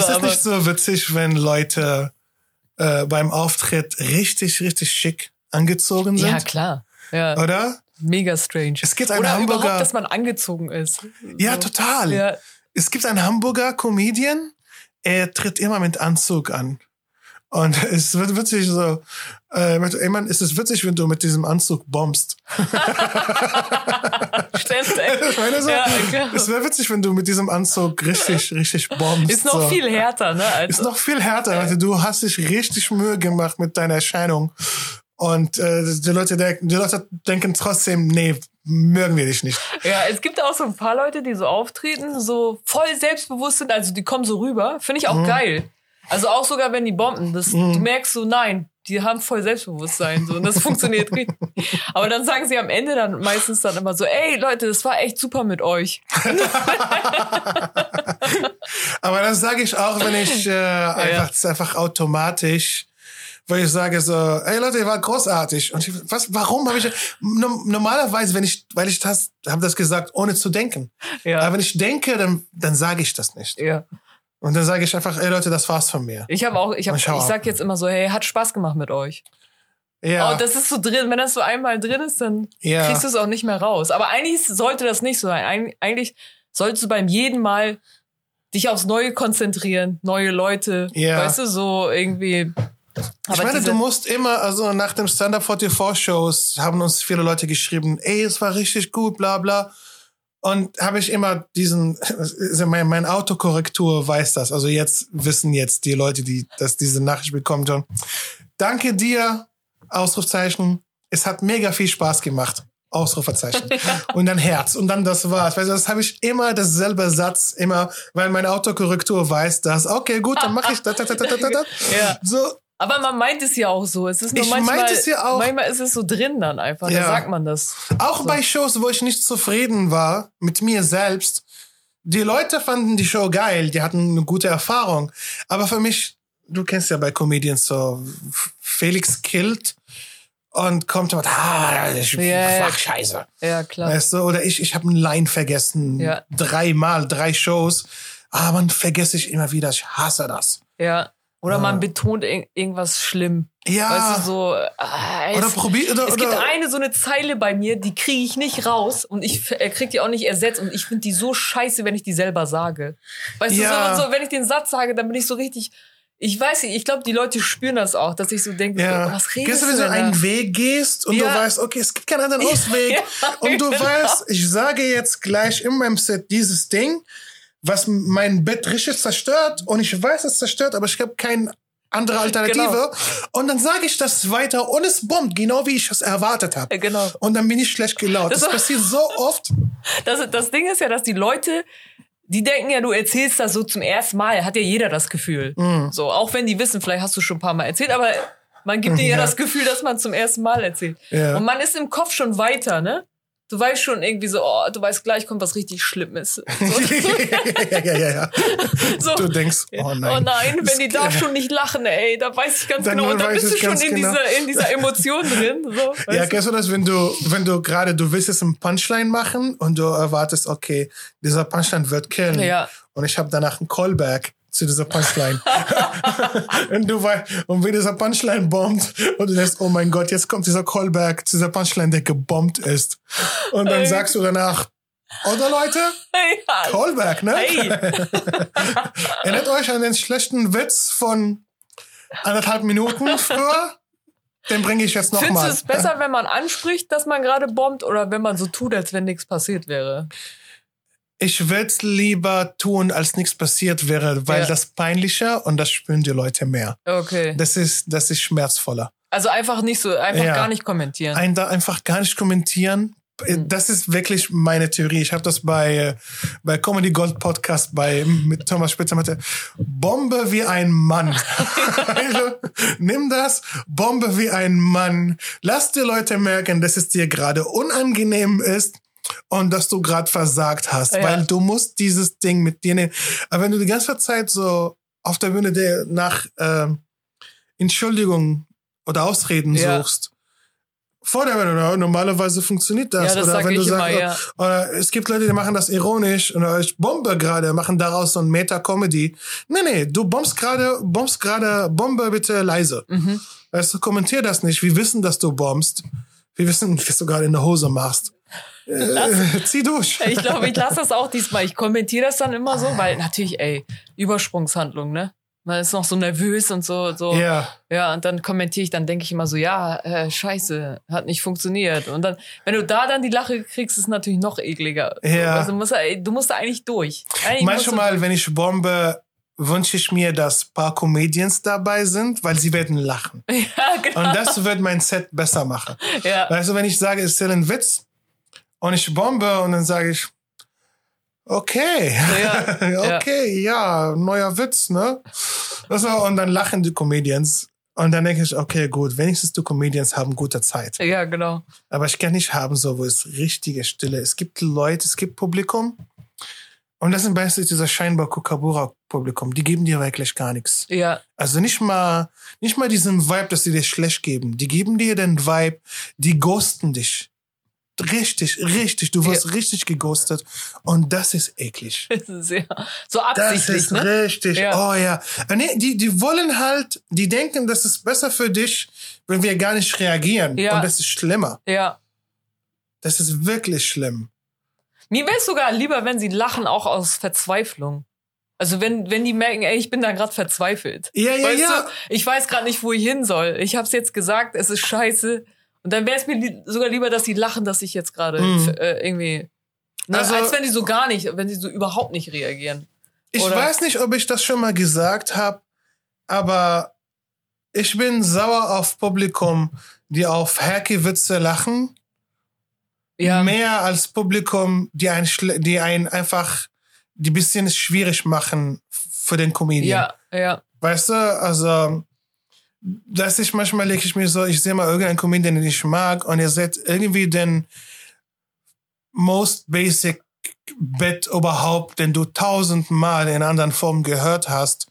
Ist es nicht so witzig, wenn Leute äh, beim Auftritt richtig, richtig schick angezogen sind? Ja, klar. Ja, Oder? mega strange. Es gibt einen Oder Hamburger- überhaupt, dass man angezogen ist. Ja, So. total. Ja, Es gibt einen Hamburger Comedian, er tritt immer mit Anzug an. Und es wird witzig so, äh, mit- ich meine, es ist witzig, wenn du mit diesem Anzug bombst. stimmt. Ich meine so, Ja, klar. es wäre witzig, wenn du mit diesem Anzug richtig, richtig bombst. Ist noch so. viel härter, ne? Als, Ist noch viel härter. Also du hast dich richtig Mühe gemacht mit deiner Erscheinung. Und äh, die, Leute denken, die Leute denken trotzdem, nee, mögen wir dich nicht. Ja, es gibt auch so ein paar Leute, die so auftreten, so voll selbstbewusst sind, also die kommen so rüber. Finde ich auch Mhm. geil. Also auch sogar wenn die bomben, das, du merkst so, nein, die haben voll Selbstbewusstsein so und das funktioniert richtig. Aber dann sagen sie am Ende dann meistens dann immer so, ey Leute, das war echt super mit euch. Aber das sage ich auch, wenn ich äh, einfach, das ist einfach automatisch, weil ich sage so, ey Leute, ihr wart großartig. Und ich, was, warum habe ich, no, normalerweise, wenn ich, weil ich das, habe das gesagt, ohne zu denken. Aber Ja. wenn ich denke, dann, dann sage ich das nicht. ja. Und dann sage ich einfach, ey Leute, das war's von mir. Ich habe auch, ich, hab, ich ab. sag jetzt immer so, hey, hat Spaß gemacht mit euch. Ja. Oh, das ist so drin, wenn das so einmal drin ist, dann Ja. kriegst du es auch nicht mehr raus. Aber eigentlich sollte das nicht so sein. Eig- Eigentlich solltest du beim jeden Mal dich aufs Neue konzentrieren, neue Leute, Ja. weißt du, so irgendwie. ich meine, du musst immer, also nach dem Stand-Up 44 Shows haben uns viele Leute geschrieben, ey, es war richtig gut, bla bla. Und habe ich immer diesen, also mein, mein Autokorrektur weiß das. Also jetzt wissen jetzt die Leute, die dass diese Nachricht bekommen schon. Danke dir, Ausrufzeichen. Es hat mega viel Spaß gemacht. Ausrufezeichen. Und dann Herz. Und dann das war's. Weißt du, das habe ich immer dasselbe Satz, immer, weil meine Autokorrektur weiß das. Okay, gut, dann mache ich das. das, das, das, das, das. Ja. So, Aber man meint es ja auch so. Es ist nur Ich manchmal, es ja auch. manchmal ist es so drin dann einfach. Ja. Da sagt man das. Auch bei Shows, wo ich nicht zufrieden war mit mir selbst, die Leute fanden die Show geil, die hatten eine gute Erfahrung. Aber für mich, du kennst ja bei Comedians so, Felix killt und kommt und ah, Ja, ja. Flachscheiße. Ja, klar. Weißt du, oder ich, ich habe ein Line vergessen, Ja. dreimal, drei Shows, aber dann vergesse ich immer wieder, ich hasse das. Ja. Oder man betont ir irgendwas schlimm. Ja. Weißt du, so. Ah, Oder es, probier, oder, es gibt oder, eine so eine Zeile bei mir, die kriege ich nicht raus und ich äh, krieg die auch nicht ersetzt und ich finde die so scheiße, wenn ich die selber sage. Weißt Ja. du, so, so, wenn ich den Satz sage, dann bin ich so richtig. Ich weiß nicht, ich glaube, die Leute spüren das auch, dass ich so denke, Ja. was redest Gehst du, wenn du einen Weg gehst und Ja. du weißt, okay, es gibt keinen anderen Ausweg. Ja, und du genau. weißt, ich sage jetzt gleich in meinem Set dieses Ding, was mein Bett richtig zerstört und ich weiß, es zerstört, aber ich habe keine andere Alternative. Genau. Und dann sage ich das weiter und es bombt, genau wie ich es erwartet habe. Äh, Genau. Und dann bin ich schlecht gelaunt. Das, Das- passiert so oft. Das, das Ding ist ja, dass die Leute, die denken ja, du erzählst das so zum ersten Mal, hat ja jeder das Gefühl. Mhm. So, auch wenn die wissen, vielleicht hast du schon ein paar Mal erzählt, aber man gibt dir ja, Ja. das Gefühl, dass man zum ersten Mal erzählt. Ja. Und man ist im Kopf schon weiter, ne? Du weißt schon irgendwie so, oh, du weißt gleich kommt was richtig Schlimmes. So, ja, ja, ja, ja. so. Du denkst, oh nein. Oh nein, wenn die da schon nicht lachen, ey, da weiß ich ganz Dann genau. Und da bist du schon in, genau. dieser, in dieser Emotion drin. So, Ja, kennst du das, wenn du, wenn du gerade, du willst jetzt einen Punchline machen und du erwartest, okay, dieser Punchline wird killen. Ja. Und ich habe danach einen Callback zu dieser Punchline. und du weißt, und wenn dieser Punchline bombt und du denkst, oh mein Gott, jetzt kommt dieser Callback zu dieser Punchline, der gebombt ist. Und dann sagst du danach, oder Leute? ja. Callback, ne? Hey. Erinnert euch an den schlechten Witz von anderthalb Minuten früher? Den bringe ich jetzt Findest du nochmal. es besser, wenn man anspricht, dass man gerade bombt oder wenn man so tut, als wenn nichts passiert wäre? Ich würde es lieber tun, als nichts passiert wäre, weil Ja. das peinlicher und das spüren die Leute mehr. Okay. Das ist, das ist schmerzvoller. Also einfach nicht so, einfach Ja. gar nicht kommentieren. Ein, einfach gar nicht kommentieren. Äh, Mhm. Das ist wirklich meine Theorie. Ich habe das bei, äh, bei Comedy Gold Podcast bei mit Thomas Spitzer der Bombe wie ein Mann. also, nimm das, Bombe wie ein Mann. Lass die Leute merken, dass es dir gerade unangenehm ist und dass du gerade versagt hast, Ja. weil du musst dieses Ding mit dir nehmen. Aber wenn du die ganze Zeit so auf der Bühne der nach ähm, Entschuldigung oder Ausreden Ja. suchst, vor der Welle. Normalerweise funktioniert das. Ja, das oder wenn du sagst, immer, ja. oder es gibt Leute, die machen das ironisch oder ich bombe gerade, machen daraus so ein Meta-Comedy. Nee, nee, du bombst gerade, bombst gerade, bombe bitte leise. Mhm. Weißt du, kommentier das nicht. Wir wissen, dass du bombst. Wir wissen, was du gerade in der Hose machst. Äh, zieh durch. Ich glaube, ich lasse das auch diesmal. Ich kommentiere das dann immer so, weil natürlich, ey, Übersprungshandlung, ne? Man ist noch so nervös und so, so. Ja. Ja, und dann kommentiere ich, dann denke ich immer so, ja, äh, scheiße, hat nicht funktioniert. Und dann, wenn du da dann die Lache kriegst, ist es natürlich noch ekliger. Ja. Also du musst, da- du musst da eigentlich durch. Eigentlich musst du- Manchmal, wenn ich bombe, wünsche ich mir, dass ein paar Comedians dabei sind, weil sie werden lachen. Ja, genau. Und das wird mein Set besser machen. Ja. Weißt du, wenn ich sage, es ist ein Witz und ich bombe und dann sage ich, okay, Ja, okay, ja. neuer Witz, ne? Das war, und dann lachen die Comedians. Und dann denke ich, okay, gut, wenigstens die Comedians haben gute Zeit. Ja, genau. Aber ich kann nicht haben, so, wo es richtige Stille ist. Es gibt Leute, es gibt Publikum. Und das sind meistens dieser scheinbar Kukabura-Publikum. Die geben dir wirklich gar nichts. Ja, Also nicht mal, nicht mal diesen Vibe, dass sie dir schlecht geben. Die geben dir den Vibe, die ghosten dich. Richtig, richtig. Du wirst richtig geghostet. Und das ist eklig. das ist ja so Das absichtlich, ist ne? richtig. Ja. Oh ja. Äh, Nee, die, die wollen halt, die denken, das ist besser für dich, wenn wir gar nicht reagieren. Ja. Und das ist schlimmer. Ja. Das ist wirklich schlimm. Mir wäre es sogar lieber, wenn sie lachen, auch aus Verzweiflung. Also wenn, wenn die merken, ey, ich bin da gerade verzweifelt. Ja, ja, weißt ja. Du, ich weiß gerade nicht, wo ich hin soll. Ich hab's jetzt gesagt, es ist scheiße. Und dann wäre es mir li sogar lieber, dass sie lachen, dass ich jetzt gerade Mhm. äh, irgendwie. Ne, Also- als wenn die so gar nicht, wenn sie so überhaupt nicht reagieren. Ich Oder- weiß nicht, ob ich das schon mal gesagt habe, aber ich bin sauer auf Publikum, die auf Hacky-Witze lachen, Ja. mehr als Publikum, die ein, schle- die ein einfach, die bisschen schwierig machen für den Comedian. Ja, ja. Weißt du, also, dass ich manchmal lege ich mir so, ich sehe mal irgendeinen Comedian, den ich mag, und ihr seht irgendwie den most basic Bit überhaupt, den du tausendmal in anderen Formen gehört hast.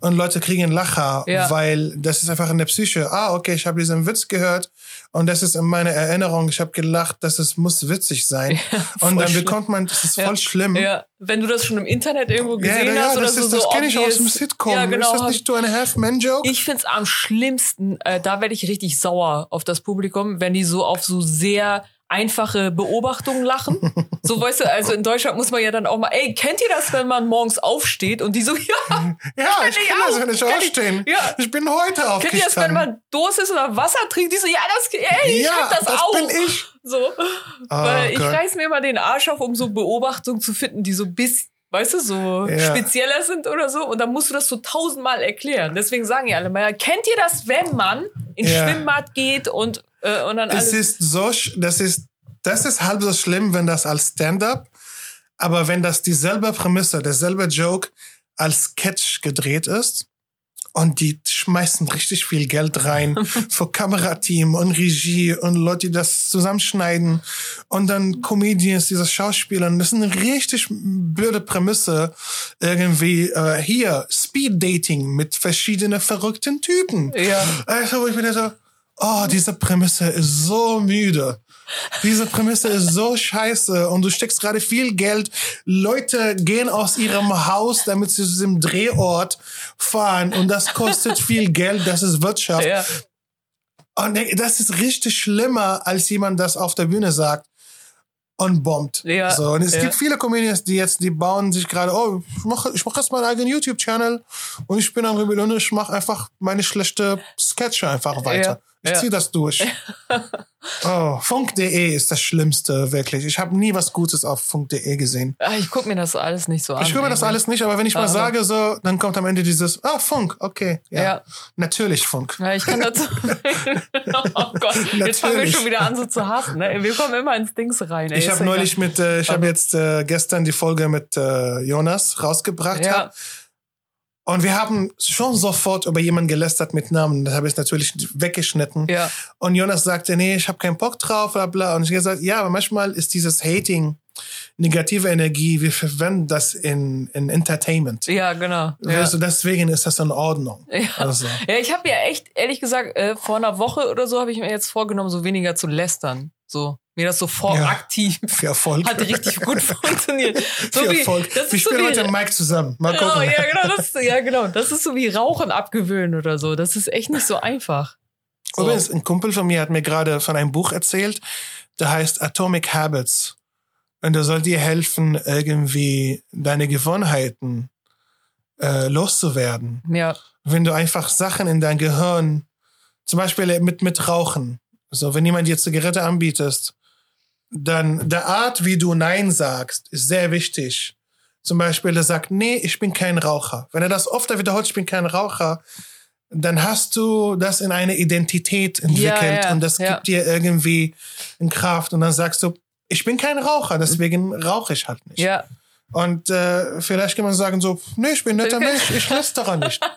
Und Leute kriegen Lacher, Ja. weil das ist einfach in der Psyche. Ah, okay, ich habe diesen Witz gehört und das ist in meiner Erinnerung. Ich habe gelacht, dass es muss witzig sein. und voll dann schlimm. bekommt man, das ist Ja. voll schlimm. Ja, wenn du das schon im Internet irgendwo Ja, gesehen ja, hast oder das, so, ist, das so kenne ich aus dem Sitcom. Ja, genau. Ist das nicht so eine Half-Man-Joke? Ich find's am schlimmsten, äh, da werde ich richtig sauer auf das Publikum, wenn die so auf so sehr einfache Beobachtungen lachen. So, weißt du, also in Deutschland muss man ja dann auch mal, ey, kennt ihr das, wenn man morgens aufsteht und die so, ja, Ja, ich ich kenne das, wenn ich Kenn ich. aufstehen. Ja. Ich bin heute kennt ihr das, wenn aufgestanden. man Durst ist oder Wasser trinkt? Die so, ja, das, ey, ich ja, hab das, auch. bin ich. So, Oh weil ich Gott. reiß mir immer den Arsch auf, um so Beobachtungen zu finden, die so bis, weißt du, so Ja. spezieller sind oder so. Und dann musst du das so tausendmal erklären. Deswegen sagen ja alle mal, kennt ihr das, wenn man ins Ja. Schwimmbad geht und, äh, und dann Es ist so, das ist, das ist halb so schlimm, wenn das als Stand-up, aber wenn das dieselbe Prämisse, derselbe Joke als Sketch gedreht ist und die schmeißen richtig viel Geld rein für Kamerateam und Regie und Leute, die das zusammenschneiden und dann Comedians, diese Schauspieler. Das ist eine richtig blöde Prämisse. Irgendwie äh, hier Speed Dating mit verschiedenen verrückten Typen. Ja. Also, wo ich mir dachte, oh, diese Prämisse ist so müde. Diese Prämisse ist so scheiße und du steckst gerade viel Geld. Leute gehen aus ihrem Haus, damit sie zu diesem Drehort fahren und das kostet viel Geld. Das ist Wirtschaft. ja. Und das ist richtig schlimmer, als jemand das auf der Bühne sagt und bombt. Ja, So, und es ja. gibt viele Comedians, die jetzt, die bauen sich gerade, oh, ich mache ich mach jetzt meinen eigenen YouTube-Channel und ich bin ein Rebell und ich mache einfach meine schlechte Sketche einfach weiter. Ja, ich ja. ziehe das durch. oh, Funk.de ist das Schlimmste, wirklich. Ich habe nie was Gutes auf Funk.de gesehen. Ah, Ich guck mir das alles nicht so an. Ich höre mir das alles nicht, aber wenn ich mal Aber- sage so, dann kommt am Ende dieses, ah, Funk, okay. Ja, Ja. natürlich Funk. Ja, ich kann dazu. oh Gott, jetzt fangen wir schon wieder an, so zu hassen. Ne? Wir kommen immer ins Dings rein. Ey. Ich habe neulich mit, äh, ich habe jetzt äh, gestern die Folge mit äh, Jonas rausgebracht. Ja. hab. Und wir haben schon sofort über jemanden gelästert mit Namen. Das habe ich natürlich weggeschnitten. Ja. Und Jonas sagte, nee, ich habe keinen Bock drauf, bla bla. Und ich habe gesagt, ja, aber manchmal ist dieses Hating negative Energie, wir verwenden das in, in Entertainment. Ja, genau. Ja. Also deswegen ist das in Ordnung. Ja, Also, ja ich habe ja echt, ehrlich gesagt, äh, vor einer Woche oder so habe ich mir jetzt vorgenommen, so weniger zu lästern. So, mir das so voraktiv. viel Erfolg. Hat richtig gut funktioniert. So viel wie, Erfolg. das Wir so spielen wie, heute Mike zusammen. Mal Genau, gucken. ja, genau, das, ja, genau. Das ist so wie Rauchen abgewöhnen oder so. Das ist echt nicht so einfach. So. Übrigens, ein Kumpel von mir hat mir gerade von einem Buch erzählt, der heißt Atomic Habits. Und der soll dir helfen, irgendwie deine Gewohnheiten äh, loszuwerden. Ja, Wenn du einfach Sachen in dein Gehirn, zum Beispiel mit, mit Rauchen, so wenn jemand dir Zigarette anbietest, dann der Art, wie du Nein sagst, ist sehr wichtig. Zum Beispiel, der sagt, nee, ich bin kein Raucher. Wenn er das oft wiederholt, ich bin kein Raucher, dann hast du das in eine Identität entwickelt ja, und das ja. gibt dir irgendwie eine Kraft und dann sagst du, ich bin kein Raucher, deswegen rauche ich halt nicht. ja. Und äh, vielleicht kann man sagen so, nee, ich bin ein netter Mensch, ich lästere nicht.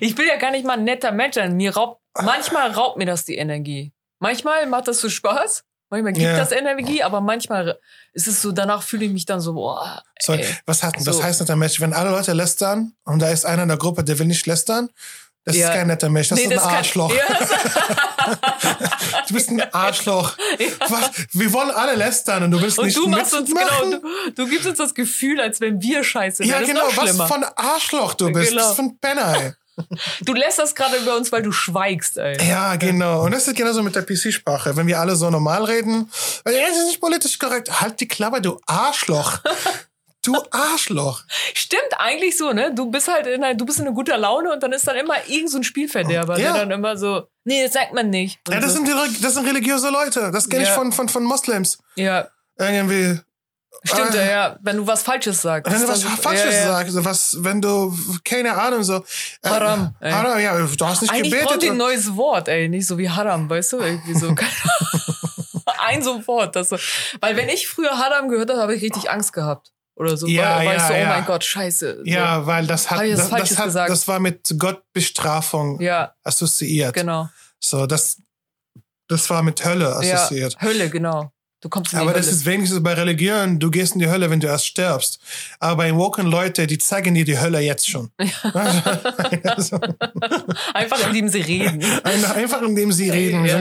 Ich bin ja gar nicht mal ein netter Mensch. Mir raubt, manchmal raubt mir das die Energie. Manchmal macht das so Spaß. Manchmal gibt Ja. das Energie, aber manchmal ist es so, danach fühle ich mich dann so, boah, So, ey. was hat, das so. heißt netter Mensch? Wenn alle Leute lästern und da ist einer in der Gruppe, der will nicht lästern, das Ja. ist kein netter Mensch, das ist ein kann- Arschloch. Ja, das, Du bist ein Arschloch. Was? Wir wollen alle lästern und du willst und nicht du machst uns, genau, du, du gibst uns das Gefühl, als wenn wir scheiße wären. ja, Das genau. Was schlimmer. von Arschloch du bist. Genau. Das ist von Penner, ey. Du lässt das gerade über uns, weil du schweigst, ey. Ja, genau. Und das ist genauso mit der PC-Sprache. Wenn wir alle so normal reden, das ist nicht politisch korrekt. Halt die Klappe, du Arschloch. Du Arschloch. Stimmt eigentlich so, ne? Du bist halt in, einer- du bist in einer guter Laune und dann ist dann immer irgend so ein Spielverderber, Ja. der dann immer so, nee, das sagt man nicht. Ja, das so. sind, die- das sind religiöse Leute. Das kenne ich Ja. von, von, von Moslems. ja, Irgendwie. Stimmt, Äh, ja. Wenn du was Falsches sagst. Wenn du was Falsches ja, ja. sagst, so was, wenn du, keine Ahnung, so. Äh, Haram, ey. Haram, ja, du hast nicht Eigentlich gebetet. die ein neues Wort, ey. Nicht so wie Haram, weißt du? Irgendwie so. ein so Wort. Das. Weil wenn ich früher Haram gehört habe, habe ich richtig Angst gehabt. Oder so. Ja, weil, weil ich ja, so, oh ja. mein Gott, scheiße. So. ja, weil das hat, ich das, das, hat das war mit Gottbestrafung Ja, assoziiert. genau. So, das, das war mit Hölle Ja, assoziiert. Hölle, genau. Du kommst in die Aber Hölle. das ist wenigstens bei Religion, du gehst in die Hölle, wenn du erst stirbst. Aber bei Woken Leute, die zeigen dir die Hölle jetzt schon. Also, Einfach indem sie reden. einfach indem sie reden. Ja.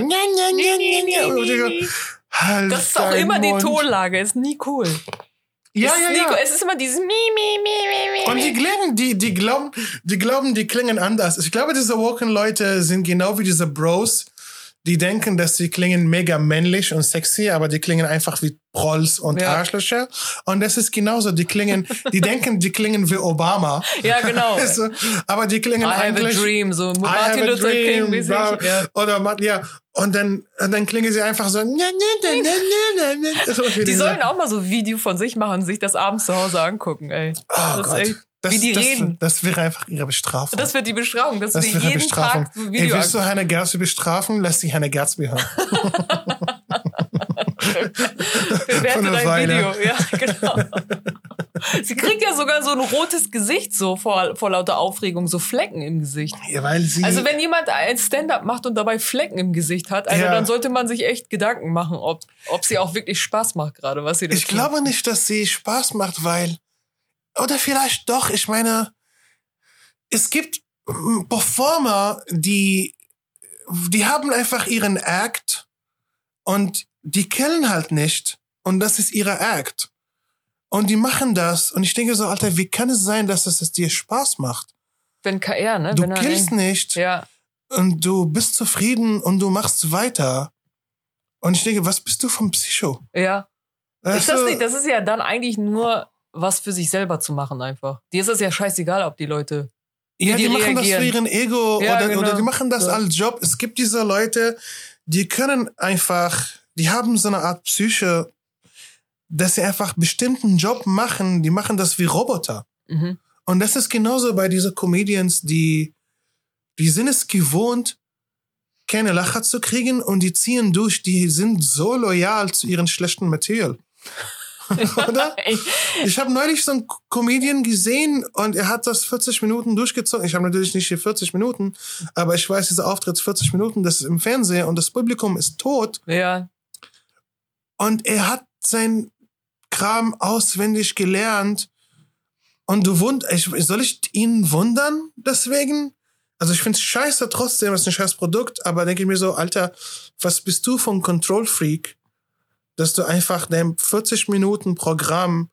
Halt Das ist auch immer die Mund. Tonlage, ist nie cool. Ja, ist ja, nie ja. cool. Es ist immer dieses Mi, Mi, Mi, Mi, Mi. Und die glauben, die, die glauben, die glauben, die klingen anders. Ich glaube, diese Woken-Leute sind genau wie diese Bros, die denken, dass sie klingen mega männlich und sexy, aber die klingen einfach wie Prolls und Ja. Arschlöcher. Und das ist genauso. Die klingen, die denken, die klingen wie Obama. Ja, genau. Also, aber die klingen I have a eigentlich. dream, so I Martin Luther King mäßig. bla, Ja. Oder ja, und dann, und dann klingen sie einfach so. So wie Die sollen auch mal so ein Video von sich machen, sich das abends zu Hause angucken, ey. Oh das ist Gott. echt, Das, wie die das, reden. Das wäre einfach ihre Bestrafung. Das wird die Bestrafung, Das du wäre jeden Bestrafung. Tag so Ey, willst du Hannah Gatsby bestrafen? Lass die Hannah Gatsby hören. Bewerte dein Weile. Video. Ja, genau. Sie kriegt ja sogar so ein rotes Gesicht so vor, vor lauter Aufregung, so Flecken im Gesicht. Ja, weil sie. Also wenn jemand ein Stand-up macht und dabei Flecken im Gesicht hat, also Ja. dann sollte man sich echt Gedanken machen, ob, ob sie auch wirklich Spaß macht gerade, was sie da ich tut. glaube nicht, dass sie Spaß macht, weil. Oder vielleicht doch. Ich meine, es gibt mm, Performer, die, die haben einfach ihren Act und die killen halt nicht. Und das ist ihre Act. Und die machen das. Und ich denke so, Alter, wie kann es sein, dass es, dir Spaß macht? Wenn KR, ne? Du Wenn killst ein- nicht. Ja, und du bist zufrieden und du machst weiter. Und ich denke, was bist du vom Psycho? ja. Weißt Ist das du? nicht, das ist ja dann eigentlich nur was für sich selber zu machen einfach. Dir ist es ja scheißegal, ob die Leute. ja, die, die machen das für reagieren. ihren Ego Ja, oder, genau. oder die machen das So. als Job. Es gibt diese Leute, die können einfach, die haben so eine Art Psyche, dass sie einfach bestimmten Job machen, die machen das wie Roboter. Mhm. Und das ist genauso bei diesen Comedians, die, die sind es gewohnt, keine Lacher zu kriegen und die ziehen durch, die sind so loyal zu ihren schlechten Material. Oder? Ich habe neulich so einen Comedian gesehen und er hat das 40 Minuten durchgezogen. Ich habe natürlich nicht hier 40 Minuten, aber ich weiß, dieser Auftritt ist 40 Minuten, das ist im Fernsehen und das Publikum ist tot ja, und er hat sein Programm auswendig gelernt. Und du wund, ich, soll ich ihn wundern deswegen? Also ich finde es scheiße trotzdem, es ist ein scheiß Produkt, aber denke ich mir so, Alter, was bist du vom Control Freak, dass du einfach dein 40 Minuten Programm,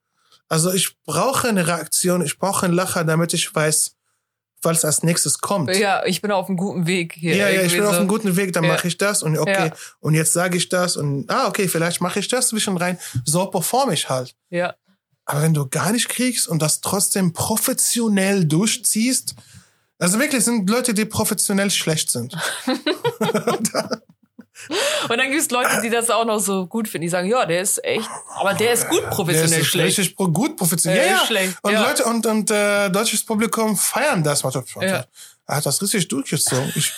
also ich brauche eine Reaktion, ich brauche einen Lacher, damit ich weiß, was als nächstes kommt. Ja, ich bin auf einem guten Weg hier. Ja, ja, ich bin auf so. einem guten Weg, dann Ja. mache ich das und okay, Ja. und jetzt sage ich das und ah, okay, vielleicht mache ich das zwischen rein. So performe ich halt. Ja. Aber wenn du gar nicht kriegst und das trotzdem professionell durchziehst, also wirklich sind Leute, die professionell schlecht sind. Und dann gibt es Leute, die das auch noch so gut finden. Die sagen, ja, der ist echt, aber der ist gut Der professionell ist schlecht. richtig gut professionell. Ja, Ja, ja. schlecht, Und ja. Leute und, und äh, deutsches Publikum feiern das. Man sagt, Ja. Er hat das richtig durchgezogen. Ich,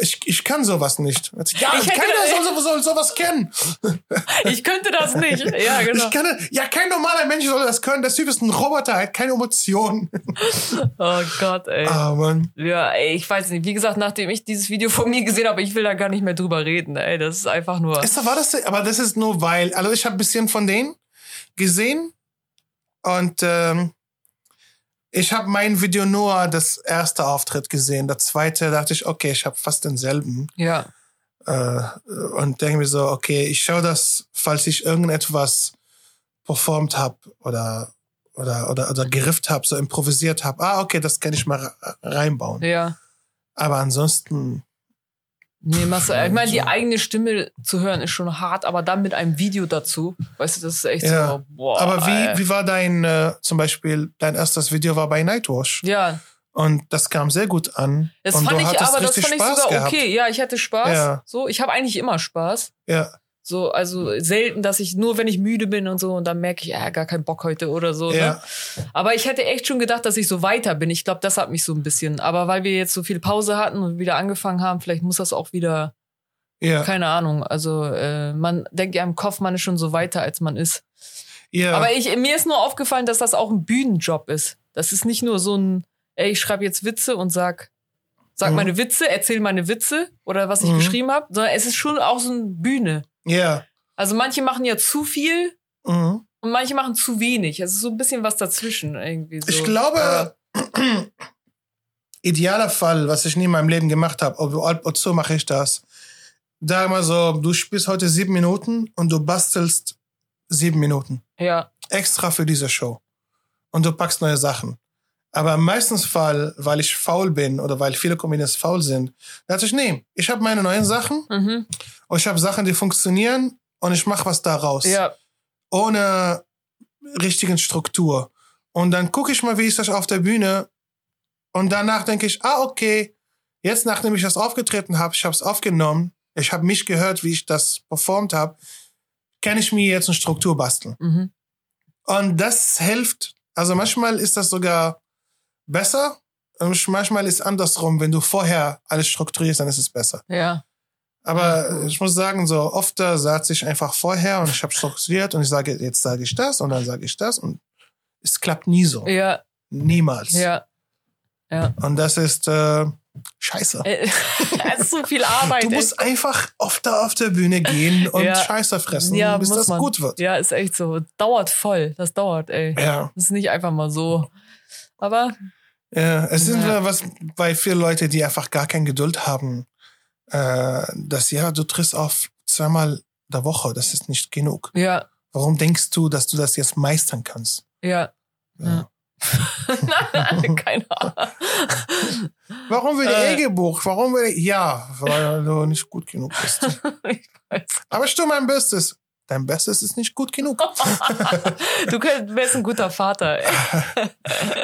ich, ich kann sowas nicht. Ja, Ich hätte- keiner soll, soll sowas kennen. Ich könnte das nicht. Ja, genau. Ich kann, ja, kein normaler Mensch soll das können. Der Typ ist ein Roboter, er hat keine Emotionen. Oh Gott, ey. Ah, Mann. Ja, ey, ich weiß nicht. Wie gesagt, nachdem ich dieses Video von mir gesehen habe, ich will da gar nicht mehr drüber reden. Ey, das ist einfach nur. Ist, war das, aber das ist nur weil, also ich habe ein bisschen von denen gesehen und ähm, ich habe mein Video nur das erste Auftritt gesehen. Der zweite dachte ich, okay, ich habe fast denselben. Ja, Äh, und denke mir so, okay, ich schaue das, falls ich irgendetwas performt habe oder, oder, oder, oder gerifft habe, so improvisiert habe. Ah, okay, das kann ich mal re- reinbauen. ja. Aber ansonsten, Nee, machst du, ich meine, die eigene Stimme zu hören ist schon hart, aber dann mit einem Video dazu, weißt du, das ist echt Ja. so, boah. aber ey. wie, wie war dein, äh, zum Beispiel, dein erstes Video war bei Nightwash? Ja, Und das kam sehr gut an. das und fand ich, aber das fand ich Spaß sogar gehabt. okay. Ja, ich hatte Spaß. Ja. So, ich habe eigentlich immer Spaß. Ja, So, also selten, dass ich nur, wenn ich müde bin und so, und dann merke ich, ja, gar keinen Bock heute oder so. Ne? ja, Aber ich hätte echt schon gedacht, dass ich so weiter bin. Ich glaube, das hat mich so ein bisschen. Aber weil wir jetzt so viel Pause hatten und wieder angefangen haben, vielleicht muss das auch wieder, ja, keine Ahnung. Also äh, man denkt ja im Kopf, man ist schon so weiter, als man ist. ja. Aber ich, mir ist nur aufgefallen, dass das auch ein Bühnenjob ist. Das ist nicht nur so ein, ey, ich schreibe jetzt Witze und sag, sag Mhm. meine Witze, erzähl meine Witze oder was ich Mhm. geschrieben habe, sondern es ist schon auch so eine Bühne. Ja. Also manche machen ja zu viel Mhm. und manche machen zu wenig. Es ist so ein bisschen was dazwischen irgendwie. So. Ich glaube, idealer Fall, was ich nie in meinem Leben gemacht habe, ob, ob, ob so mache ich das. Da mal so, du spielst heute sieben Minuten und du bastelst sieben Minuten. Äh, ja, Extra für diese Show. Und du packst neue Sachen. Aber im meisten Fall, weil ich faul bin oder weil viele Comedians faul sind, dachte ich, nee, ich habe meine neuen Sachen mhm. und ich habe Sachen, die funktionieren und ich mache was daraus. ja, ohne richtigen Struktur. Und dann gucke ich mal, wie ist das auf der Bühne. Und danach denke ich, ah, okay, jetzt nachdem ich das aufgetreten habe, ich habe es aufgenommen, ich habe mich gehört, wie ich das performt habe, kann ich mir jetzt eine Struktur basteln. mhm. Und das hilft. Also manchmal ist das sogar besser. Und manchmal ist es andersrum. Wenn du vorher alles strukturierst, dann ist es besser. ja, Aber ich muss sagen, so oft äh, saß ich einfach vorher und ich habe strukturiert und ich sage, jetzt sage ich das und dann sage ich das und es klappt nie so. ja, Niemals. ja. Ja. Und das ist äh, scheiße. Äh, Es ist so viel Arbeit. Du musst einfach oft auf der Bühne gehen und Ja. Scheiße fressen, ja, bis das man. gut wird. Ja, ist echt so. Dauert voll. Das dauert, ey. Ja. Das ist nicht einfach mal so. Aber ja. Es sind Ja. was bei vielen Leute, die einfach gar keine Geduld haben, äh, dass ja, du triffst auf zweimal der Woche, das ist nicht genug. ja, Warum denkst du, dass du das jetzt meistern kannst? ja. Ja. Keine Ahnung. Warum wird Äh. eh gebucht? Warum wird ja, weil du nicht gut genug bist. Ich weiß. Aber ich tue mein Bestes. Dein Bestes ist nicht gut genug. Du wärst ein guter Vater. Ey.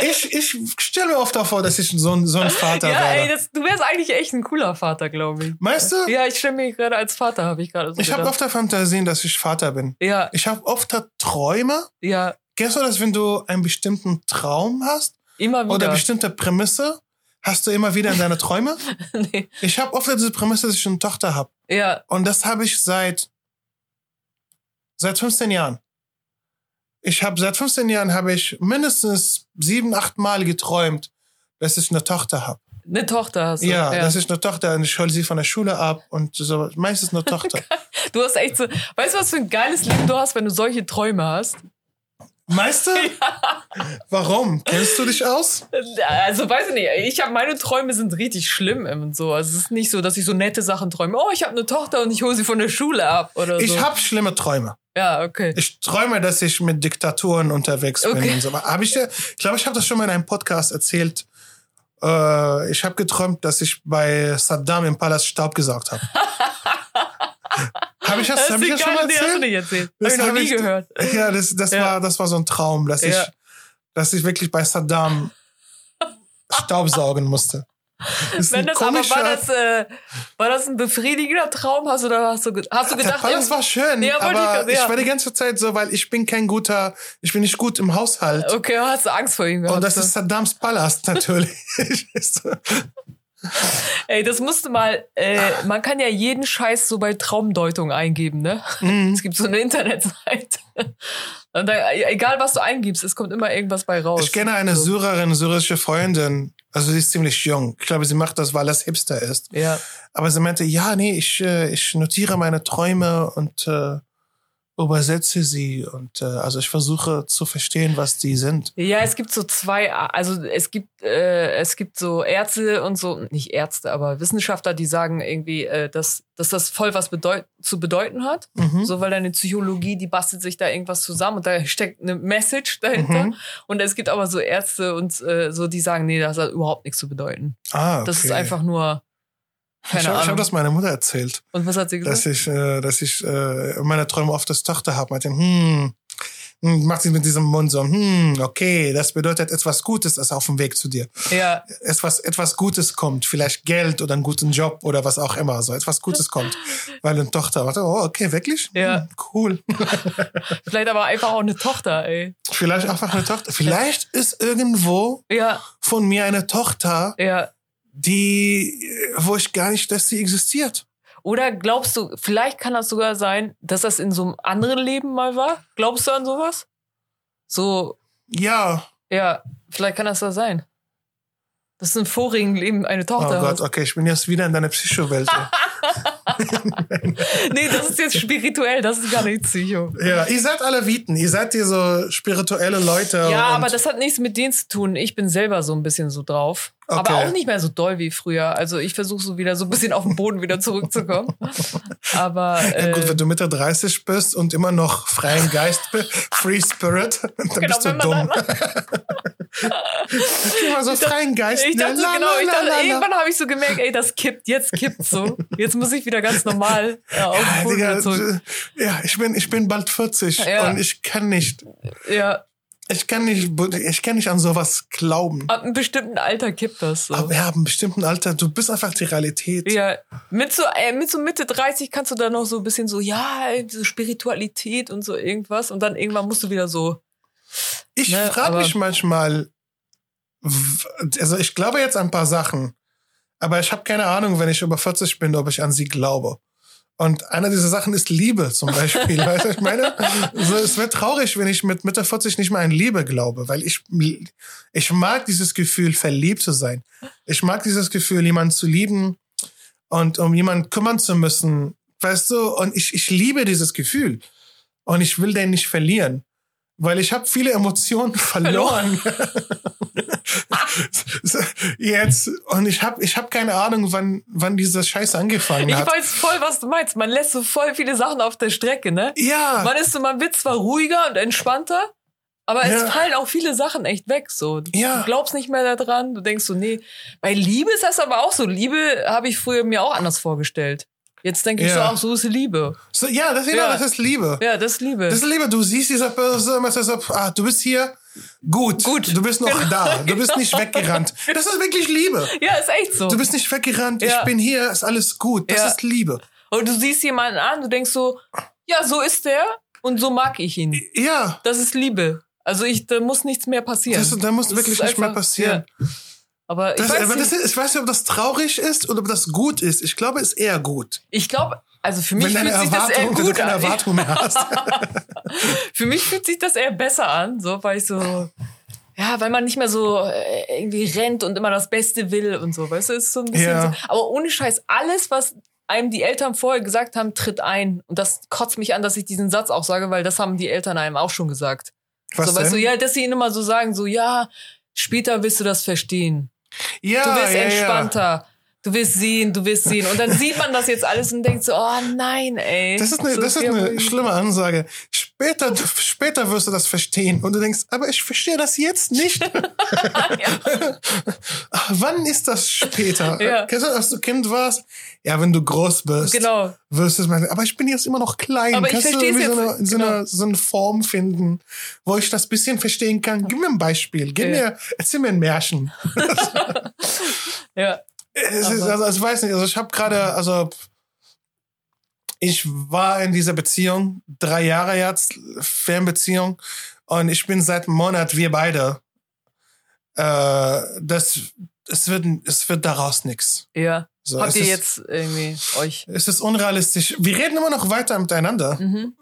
Ich, ich stelle mir oft vor, dass ich so ein, so ein Vater Ja, ey, werde. das, du wärst eigentlich echt ein cooler Vater, glaube ich. Meinst du? Ja, ich stelle mich gerade als Vater, habe ich gerade so Ich habe oft der Fantasien, dass ich Vater bin. Ja, Ich habe oft Träume. ja, Kennst du das, wenn du einen bestimmten Traum hast immer oder wieder. bestimmte Prämisse? Hast du immer wieder in deine Träume? nee. Ich habe oft diese Prämisse, dass ich eine Tochter habe. Ja, Und das habe ich seit seit 15 Jahren. Ich habe seit 15 Jahren habe ich mindestens sieben, acht Mal geträumt, dass ich eine Tochter habe. eine Tochter hast du. Ja, dass ich eine Tochter und ich hole sie von der Schule ab und so. Meistens eine Tochter. Du hast echt so, weißt du, was für ein geiles Leben du hast, wenn du solche Träume hast? Meister? Warum? Kennst du dich aus? Also weiß ich nicht. Ich habe meine Träume sind richtig schlimm und so. Also es ist nicht so, dass ich so nette Sachen träume. Oh, ich habe eine Tochter und ich hole sie von der Schule ab oder so. Ich habe schlimme Träume. Ja, okay. Ich träume, dass ich mit Diktaturen unterwegs bin Okay. und so. Hab ich ich glaube, ich habe das schon mal in einem Podcast erzählt. Äh, ich habe geträumt, dass ich bei Saddam im Palast Staub gesaugt habe. habe ich das, Das hab ich das schon mal egal, nee, du erzählt? erzählt. Das ich noch nie ich- gehört. Ja, das, das, Ja. War, das war so ein Traum, dass, ich, Ja. dass ich wirklich bei Saddam Staubsaugen musste. Das Wenn das aber war das, äh, war das ein befriedigender Traum? Hast du da hast du, hast du gedacht? Palast war schön, ich aber ich, ja. war die ganze Zeit so, weil ich bin kein guter, ich bin nicht gut im Haushalt. okay, hast du Angst vor ihm gehabt? Und das so. ist Saddams Palast natürlich. Ey, das musste mal, äh, man kann ja jeden Scheiß so bei Traumdeutung eingeben, ne? Mhm. Es gibt so eine Internetseite. Und da, egal was du eingibst, es kommt immer irgendwas bei raus. Ich kenne eine Syrerin, syrische Freundin. Also sie ist ziemlich jung. Ich glaube, sie macht das, weil das Hipster ist. Ja. Aber sie meinte, ja, nee, ich, äh, ich notiere meine Träume und äh, übersetze sie. Und äh, also ich versuche zu verstehen, was die sind. Ja, es gibt so zwei, also es gibt, äh, es gibt so Ärzte und so, nicht Ärzte, aber Wissenschaftler, die sagen irgendwie, äh, dass, dass das voll was bedeut zu bedeuten hat. Mhm. So, weil deine Psychologie, die bastelt sich da irgendwas zusammen und da steckt eine Message dahinter. Mhm. Und es gibt aber so Ärzte und äh, so, die sagen, nee, das hat überhaupt nichts zu bedeuten. Ah, okay. Das ist einfach nur, keine ich habe hab das meiner Mutter erzählt, und was hat sie gesagt? dass ich, äh, dass ich äh, meine Träume oft als Tochter habe. Hm, hm, macht sie mit diesem Mund so, hm, okay, das bedeutet etwas Gutes ist auf dem Weg zu dir. ja, etwas, etwas Gutes kommt, vielleicht Geld oder einen guten Job oder was auch immer, so etwas Gutes kommt, weil eine Tochter warte, oh, okay, wirklich? Ja. Hm, Cool. vielleicht aber einfach auch eine Tochter, ey. vielleicht einfach eine Tochter. Vielleicht ist irgendwo Ja, von mir eine Tochter, ja. Die, wo ich gar nicht, dass sie existiert. Oder glaubst du, vielleicht kann das sogar sein, dass das in so einem anderen Leben mal war? Glaubst du an sowas? So, Ja. ja, vielleicht kann das da sein. Dass du im vorigen Leben eine Oh Tochter Gott, hast. okay, ich bin jetzt wieder in deiner Psychowelt. Nee, das ist jetzt spirituell, das ist gar nicht Psycho. ja, ihr seid alle Viten, ihr seid hier so spirituelle Leute. Ja, aber das hat nichts mit denen zu tun. Ich bin selber so ein bisschen so drauf. Okay. Aber auch nicht mehr so doll wie früher. Also ich versuche so wieder so ein bisschen auf den Boden wieder zurückzukommen. Aber Ja, gut, äh, wenn du Mitte 30 bist und immer noch freien Geist, bist, Free Spirit, dann genau, bist du dumm. Dann, immer so freien Geist. Ich dachte, ne? La, genau, la, ich dachte, la, irgendwann habe ich so gemerkt, ey, das kippt, jetzt kippt so. Jetzt muss ich wieder ganz normal äh, auf den Ja, Digga, zurück. ja, ich bin, ich bin bald 40 Ja. und ich kann nicht, Ja, ich kann nicht, ich kann nicht an sowas glauben. ab einem bestimmten Alter kippt das so. Aber ja, ab einem bestimmten Alter, du bist einfach die Realität. Ja, mit so, äh, mit so Mitte 30 kannst du dann noch so ein bisschen so, ja, so Spiritualität und so irgendwas. Und dann irgendwann musst du wieder so, Ich Ne, frage mich manchmal, also ich glaube jetzt an ein paar Sachen, aber ich habe keine Ahnung, wenn ich über 40 bin, ob ich an sie glaube. Und einer dieser Sachen ist Liebe zum Beispiel. weißt du, ich meine, so, es wird traurig, wenn ich mit Mitte 40 nicht mehr an Liebe glaube, weil ich, ich mag dieses Gefühl, verliebt zu sein. Ich mag dieses Gefühl, jemanden zu lieben und um jemanden kümmern zu müssen. Weißt du, und ich, ich liebe dieses Gefühl. Und ich will den nicht verlieren. Weil ich habe viele Emotionen verloren. Jetzt. Und ich habe ich hab keine Ahnung, wann, wann dieser Scheiß angefangen ich hat. weiß voll, was du meinst. Man lässt so voll viele Sachen auf der Strecke, ne? Ja. Man ist so, man wird zwar ruhiger und entspannter, aber es Ja. fallen auch viele Sachen echt weg, so. Du, Ja. du glaubst nicht mehr daran, du denkst so, nee. Bei Liebe ist das aber auch so. Liebe habe ich früher mir auch anders vorgestellt. Jetzt denke ich Ja. so, ach, so ist Liebe. So, ja, das, genau, Ja. das ist Liebe. Ja, das ist Liebe. Das ist Liebe. Du siehst dieser Person, ist so, ah, du bist hier. Gut. Gut. Du bist noch da. Du bist nicht weggerannt. Das ist wirklich Liebe. ja, ist echt so. Du bist nicht weggerannt. Ja. Ich bin hier. Ist alles gut. Das ist Liebe. Und du siehst jemanden an, du denkst so, ja, so ist der und so mag ich ihn. Ja. Das ist Liebe. Also ich, da muss nichts mehr passieren. Das, da muss Das wirklich nicht mehr passieren. Aber ich Das, weiß aber nicht. das ich weiß nicht, ob das traurig ist oder ob das gut ist. Ich glaube, es ist eher gut. ich glaube, also für mich fühlt sich das eher gut an. Erwartung mehr hast. Für mich fühlt sich das eher besser an, so, weil ich so, ja, weil man nicht mehr so äh, irgendwie rennt und immer das Beste will und so, weißt du, ist so ein bisschen Ja. so. Aber ohne Scheiß, alles, was einem die Eltern vorher gesagt haben, tritt ein. Und das kotzt mich an, dass ich diesen Satz auch sage, weil das haben die Eltern einem auch schon gesagt. Was so, weißt du, ja, dass sie ihnen immer so sagen, so, ja, später wirst du das verstehen. Ja, Du wirst ja, entspannter. Du wirst sehen, du wirst sehen. Und dann sieht man das jetzt alles und denkt so, oh nein, ey. Das ist eine, So das ist eine schlimme Ansage. Später, später wirst du das verstehen. Und du denkst, aber ich verstehe das jetzt nicht. Wann ist das später? Ja. Kennst du, als du Kind warst? Ja, wenn du groß bist. Genau. Wirst du es mal, aber ich bin jetzt immer noch klein. Aber ich Kannst du irgendwie so jetzt, eine, so, genau. eine, so eine Form finden, wo ich das bisschen verstehen kann? Gib mir ein Beispiel. Gib Ja. mir, erzähl mir ein Märchen. Ja. Es ist, also ich weiß nicht, also ich habe gerade, also ich war in dieser Beziehung drei Jahre jetzt, Fernbeziehung, und ich bin seit einem Monat, wir beide. Äh, das, es wird, es wird daraus nichts. Ja. So, Habt ihr ist, jetzt irgendwie euch. Es ist unrealistisch. Wir reden immer noch weiter miteinander Mhm.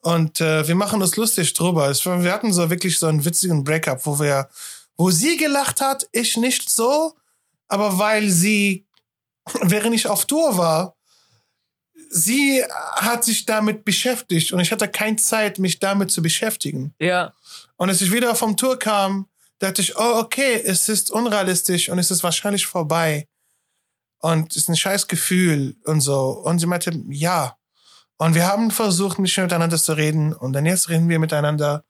und äh, wir machen uns lustig drüber. Wir hatten so wirklich so einen witzigen Breakup, wo wir, wo sie gelacht hat, ich nicht so, aber weil sie, während ich auf Tour war, sie hat sich damit beschäftigt und ich hatte keine Zeit, mich damit zu beschäftigen. Ja. Und als ich wieder vom Tour kam, dachte ich, oh, okay, es ist unrealistisch und es ist wahrscheinlich vorbei. Und es ist ein scheiß Gefühl und so. Und sie meinte, ja. Und wir haben versucht, nicht mehr miteinander zu reden. Und dann jetzt reden wir miteinander.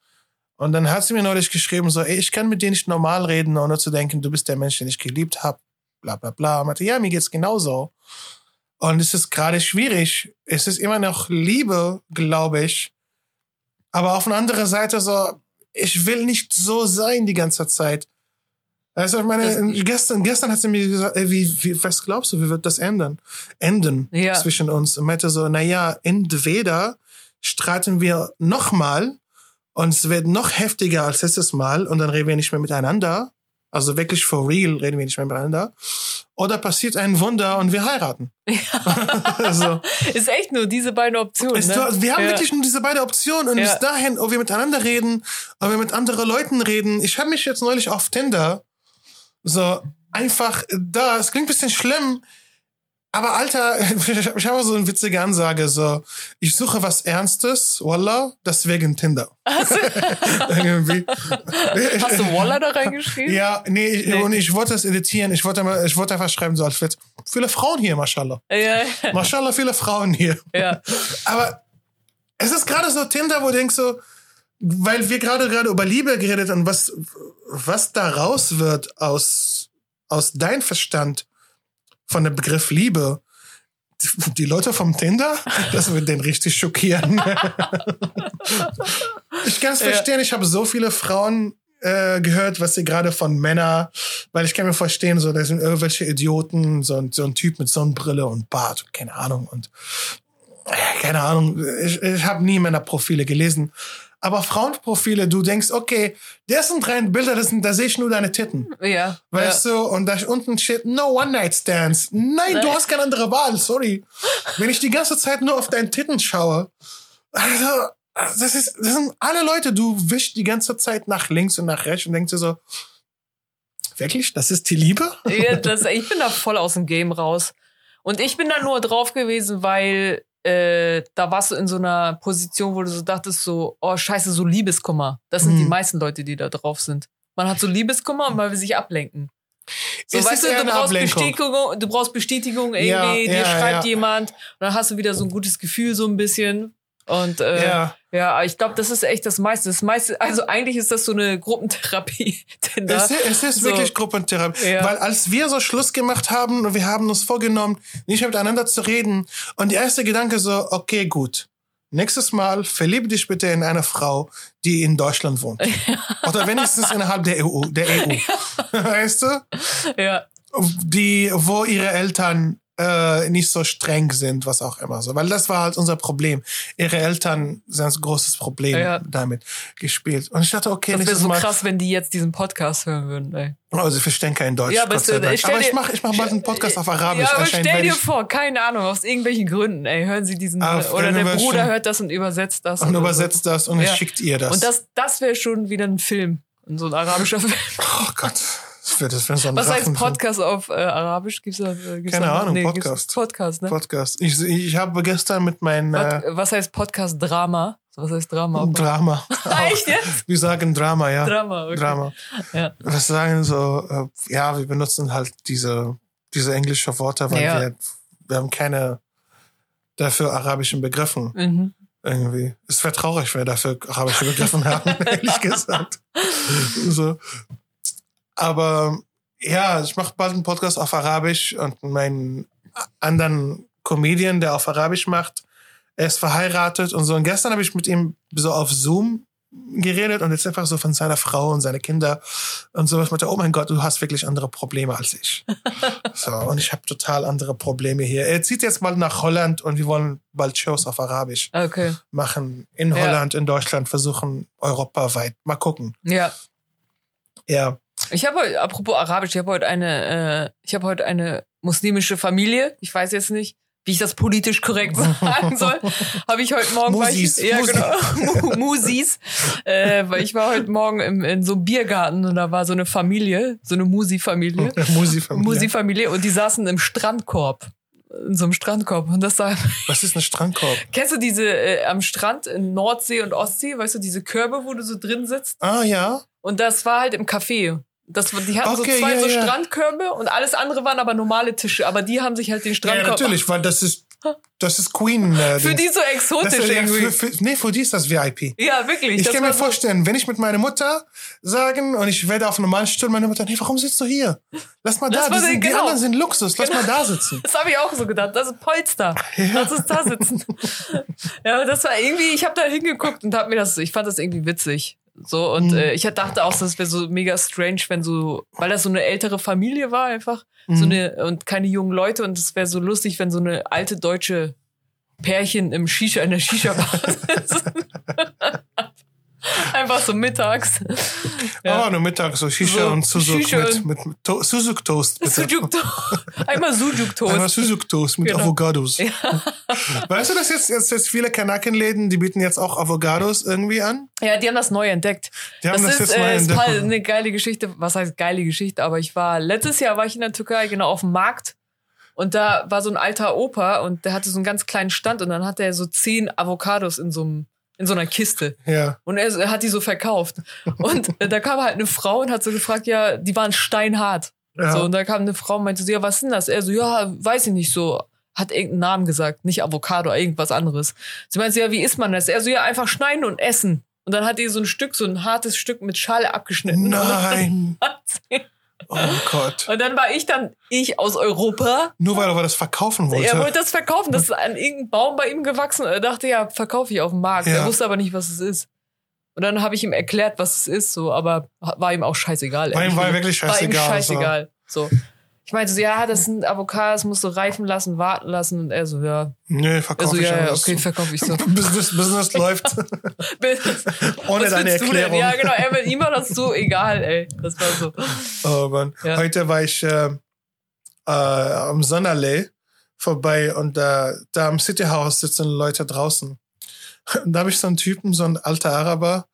Und dann hat sie mir neulich geschrieben, so, ey, ich kann mit dir nicht normal reden, ohne zu denken, du bist der Mensch, den ich geliebt habe. Bla, bla, bla. Und meinte, ja, mir geht's genauso. Und es ist gerade schwierig. Es ist immer noch Liebe, glaube ich. Aber auf einer anderen Seite so, ich will nicht so sein die ganze Zeit. Also ich meine, gestern, gestern hat sie mir gesagt, ey, wie, wie, was glaubst du, wie wird das enden? Enden Ja. zwischen uns. Und meinte so, na ja, entweder streiten wir nochmal und es wird noch heftiger als letztes Mal und dann reden wir nicht mehr miteinander. Also wirklich for real reden wir nicht mehr miteinander. Oder passiert ein Wunder und wir heiraten. also, Ist echt nur diese beiden Optionen. es, ne? wir haben ja. wirklich nur diese beiden Optionen und Ja. bis dahin, ob wir miteinander reden, ob wir mit anderen Leuten reden. Ich habe mich jetzt neulich auf Tinder so einfach da, es klingt ein bisschen schlimm, aber Alter, ich habe so eine witzige Ansage, so, ich suche was Ernstes, Wallah, deswegen Tinder. Irgendwie. Hast du Waller da reingeschrieben? Ja, nee, ich, Nee. und ich wollte das editieren, ich wollte, mal- ich wollte einfach schreiben, so als Witz. Viele Frauen hier, mashallah. Ja. Mashallah, viele Frauen hier. ja. Aber es ist gerade so Tinder, wo du denkst so, weil wir gerade gerade über Liebe geredet haben, was, was daraus wird aus, aus dein Verstand von dem Begriff Liebe. Die Leute vom Tinder, das wird den richtig schockieren. ich kann es verstehen, ich habe so viele Frauen äh, gehört, was sie gerade von Männern, weil ich kann mir verstehen, so, da sind irgendwelche Idioten, so, ein- so ein Typ mit Sonnenbrille und Bart, keine Ahnung, und keine Ahnung, ich, ich habe nie Männerprofile gelesen. Aber Frauenprofile, du denkst, okay, das sind drei Bilder, das sind, da sehe ich nur deine Titten. Ja. Weißt du, und da unten steht No One-Night-Stands. Nein, du Nein. hast keine andere Wahl, sorry. Wenn ich die ganze Zeit nur auf deinen Titten schaue, also, das, ist, das sind alle Leute, du wischst die ganze Zeit nach links und nach rechts und denkst dir so, wirklich, das ist die Liebe? ja das, ich bin da voll aus dem Game raus. Und ich bin da nur drauf gewesen, weil äh, da warst du in so einer Position, wo du so dachtest, so, oh scheiße, so Liebeskummer. Das sind die Mhm. meisten Leute, die da drauf sind. Man hat so Liebeskummer und man will sich ablenken. So, weißt du, du brauchst Ablenkung. Bestätigung, du brauchst Bestätigung irgendwie, Ja, dir ja, schreibt ja. jemand und dann hast du wieder so ein gutes Gefühl so ein bisschen. Und äh, Ja. ja, ich glaube, das ist echt das meiste. Das meiste, also eigentlich ist das so eine Gruppentherapie. Tinder. Es, es ist So. wirklich Gruppentherapie. Ja. Weil als wir so Schluss gemacht haben und wir haben uns vorgenommen, nicht mehr miteinander zu reden, und der erste Gedanke so, okay, gut. Nächstes Mal verliebe dich bitte in eine Frau, die in Deutschland wohnt. Oder wenigstens innerhalb der EU. Der EU. Weißt du? ja. Die, wo ihre Eltern äh, nicht so streng sind, was auch immer so. Weil das war halt unser Problem. Ihre Eltern sind ein großes Problem Ja. damit gespielt. Und ich dachte, okay, Das wäre so Mal. krass, wenn die jetzt diesen Podcast hören würden. Ey. Oh, sie verstehen kein Deutsch. Ja, aber Gott aber ich mache ich mach bald einen Podcast auf Arabisch. Ja, aber stell dir vor, keine Ahnung, aus irgendwelchen Gründen, ey, hören sie diesen, Auf oder der Bruder hört das und übersetzt das. und übersetzt das und Ja. schickt ihr So. das. Und das, das wäre schon wieder ein Film. So ein arabischer Film. oh Gott, wird das wird so ein Was heißt. Podcast auf äh, Arabisch? Gibt's da, äh, gibt's Keine da, Ahnung, gibt's Podcast. Podcast, ne? Podcast. Ich, ich habe gestern mit meinen. Was, Äh, was heißt Podcast Drama? Was heißt Drama? Drama. Echt jetzt? Wir sagen Drama, ja. Drama, okay. Drama. Ja. Wir sagen so, äh, ja, wir benutzen halt diese, diese englische Worte, weil Ja. wir, wir haben keine dafür arabischen Begriffen Mhm. irgendwie. Es wäre traurig, wenn wir dafür arabische Begriffen haben, ehrlich gesagt. So. Aber ja, ich mache bald einen Podcast auf Arabisch und meinen anderen Comedian, der auf Arabisch macht, er ist verheiratet und so. Und gestern habe ich mit ihm so auf Zoom geredet und jetzt einfach so von seiner Frau und seine Kinder und sowas. Ich meinte, oh mein Gott, du hast wirklich andere Probleme als ich. so, und ich habe total andere Probleme hier. Er zieht jetzt mal nach Holland und wir wollen bald Shows auf Arabisch Okay. machen. In Ja. Holland, in Deutschland, versuchen europaweit. Mal gucken. Ja. Ja. Ich habe heute, apropos Arabisch, ich habe heute eine, äh, ich habe heute eine muslimische Familie. Ich weiß jetzt nicht, wie ich das politisch korrekt sagen soll. habe ich heute Morgen Musis, ich, ja Musis. genau, Mu- Musis, äh, weil ich war heute Morgen im, in so einem Biergarten und da war so eine Familie, so eine Musi-Familie. Musi-Familie. Musi-Familie und die saßen im Strandkorb. In so einem Strandkorb. Und das sah, Was ist ein Strandkorb? kennst du diese äh, am Strand in Nordsee und Ostsee, weißt du, diese Körbe, wo du so drin sitzt? Ah, ja. Und das war halt im Café. Das, die hatten Okay, so zwei ja, so ja. Strandkörbe und alles andere waren aber normale Tische. Aber die haben sich halt den Ja, Strandkorb. natürlich, weil das ist, das ist Queen. Äh, Für die so das exotisch ja, irgendwie. für, für, nee, für die ist das VIP. ja, wirklich. Ich das kann mir vorstellen, wenn ich mit meiner Mutter sagen und ich werde auf einem normalen Stuhl, meine Mutter, nee, warum sitzt du hier? Lass mal da, Lass mal die, sind, den- die genau. anderen sind Luxus, lass mal da sitzen. Das habe ich auch so gedacht. Das ist Polster. Lass uns da sitzen. ja, das war irgendwie, ich habe da hingeguckt und hab mir das, ich fand das irgendwie witzig. So, und Mhm. äh, ich dachte auch, das wäre so mega strange, wenn so, weil das so eine ältere Familie war einfach, so Mhm. eine, und keine jungen Leute, und es wäre so lustig, wenn so eine alte deutsche Pärchen im Shisha, in der Shisha-Bar sitzen. Einfach so mittags. Aber nur Mittag so Shisha So, und Susuk Shisha mit, mit, mit To- Susuk Toast. bitte. Sujuk Einmal Sujuk Einmal Toast. Susuk Toast mit Genau. Avocados. Weißt du, dass jetzt, jetzt, jetzt viele Kanakenläden, die bieten jetzt auch Avocados irgendwie an? Ja, die haben das neu entdeckt. Die haben das ist, jetzt neu äh, ist entdeckt. mal eine geile Geschichte. Was heißt geile Geschichte? Aber ich war, letztes Jahr war ich in der Türkei, genau auf dem Markt. Und da war so ein alter Opa und der hatte so einen ganz kleinen Stand und dann hatte er so zehn Avocados in so einem, in so einer Kiste. Ja. Und er, er hat die so verkauft. Und äh, da kam halt eine Frau und hat so gefragt, ja, die waren steinhart. Ja. So, und da kam eine Frau und meinte so, ja, was denn das? Er so, ja, weiß ich nicht, so, hat irgendeinen Namen gesagt, nicht Avocado, irgendwas anderes. Sie meinte, ja, wie isst man das? Er so, ja, einfach schneiden und essen. Und dann hat die so ein Stück, so ein hartes Stück mit Schale abgeschnitten. Nein. Oh Gott. und dann war ich dann, ich aus Europa. Nur weil er das verkaufen wollte. Er wollte das verkaufen. Das ist an irgendeinem Baum bei ihm gewachsen. Er dachte, ja, verkaufe ich auf dem Markt. Ja. Er wusste aber nicht, was es ist. Und dann habe ich ihm erklärt, was es ist, so, aber war ihm auch scheißegal. War ihm- war wirklich War ihm scheißegal, scheißegal. So. Ich meinte so, ja, das sind Avocados, musst du reifen lassen, warten lassen. Und er so, ja. Nö, Er verkauf so, ich ja, ja, okay, verkaufe ich so. Business, Business läuft. Ohne Was deine denn? Erklärung. Ja, genau, er, ihm war das so egal, ey. Das war so. Oh Mann. Ja. Heute war ich äh, äh, am Sonnenallee vorbei und äh, da am City House sitzen Leute draußen. Und da habe ich so einen Typen, so ein alter Araber.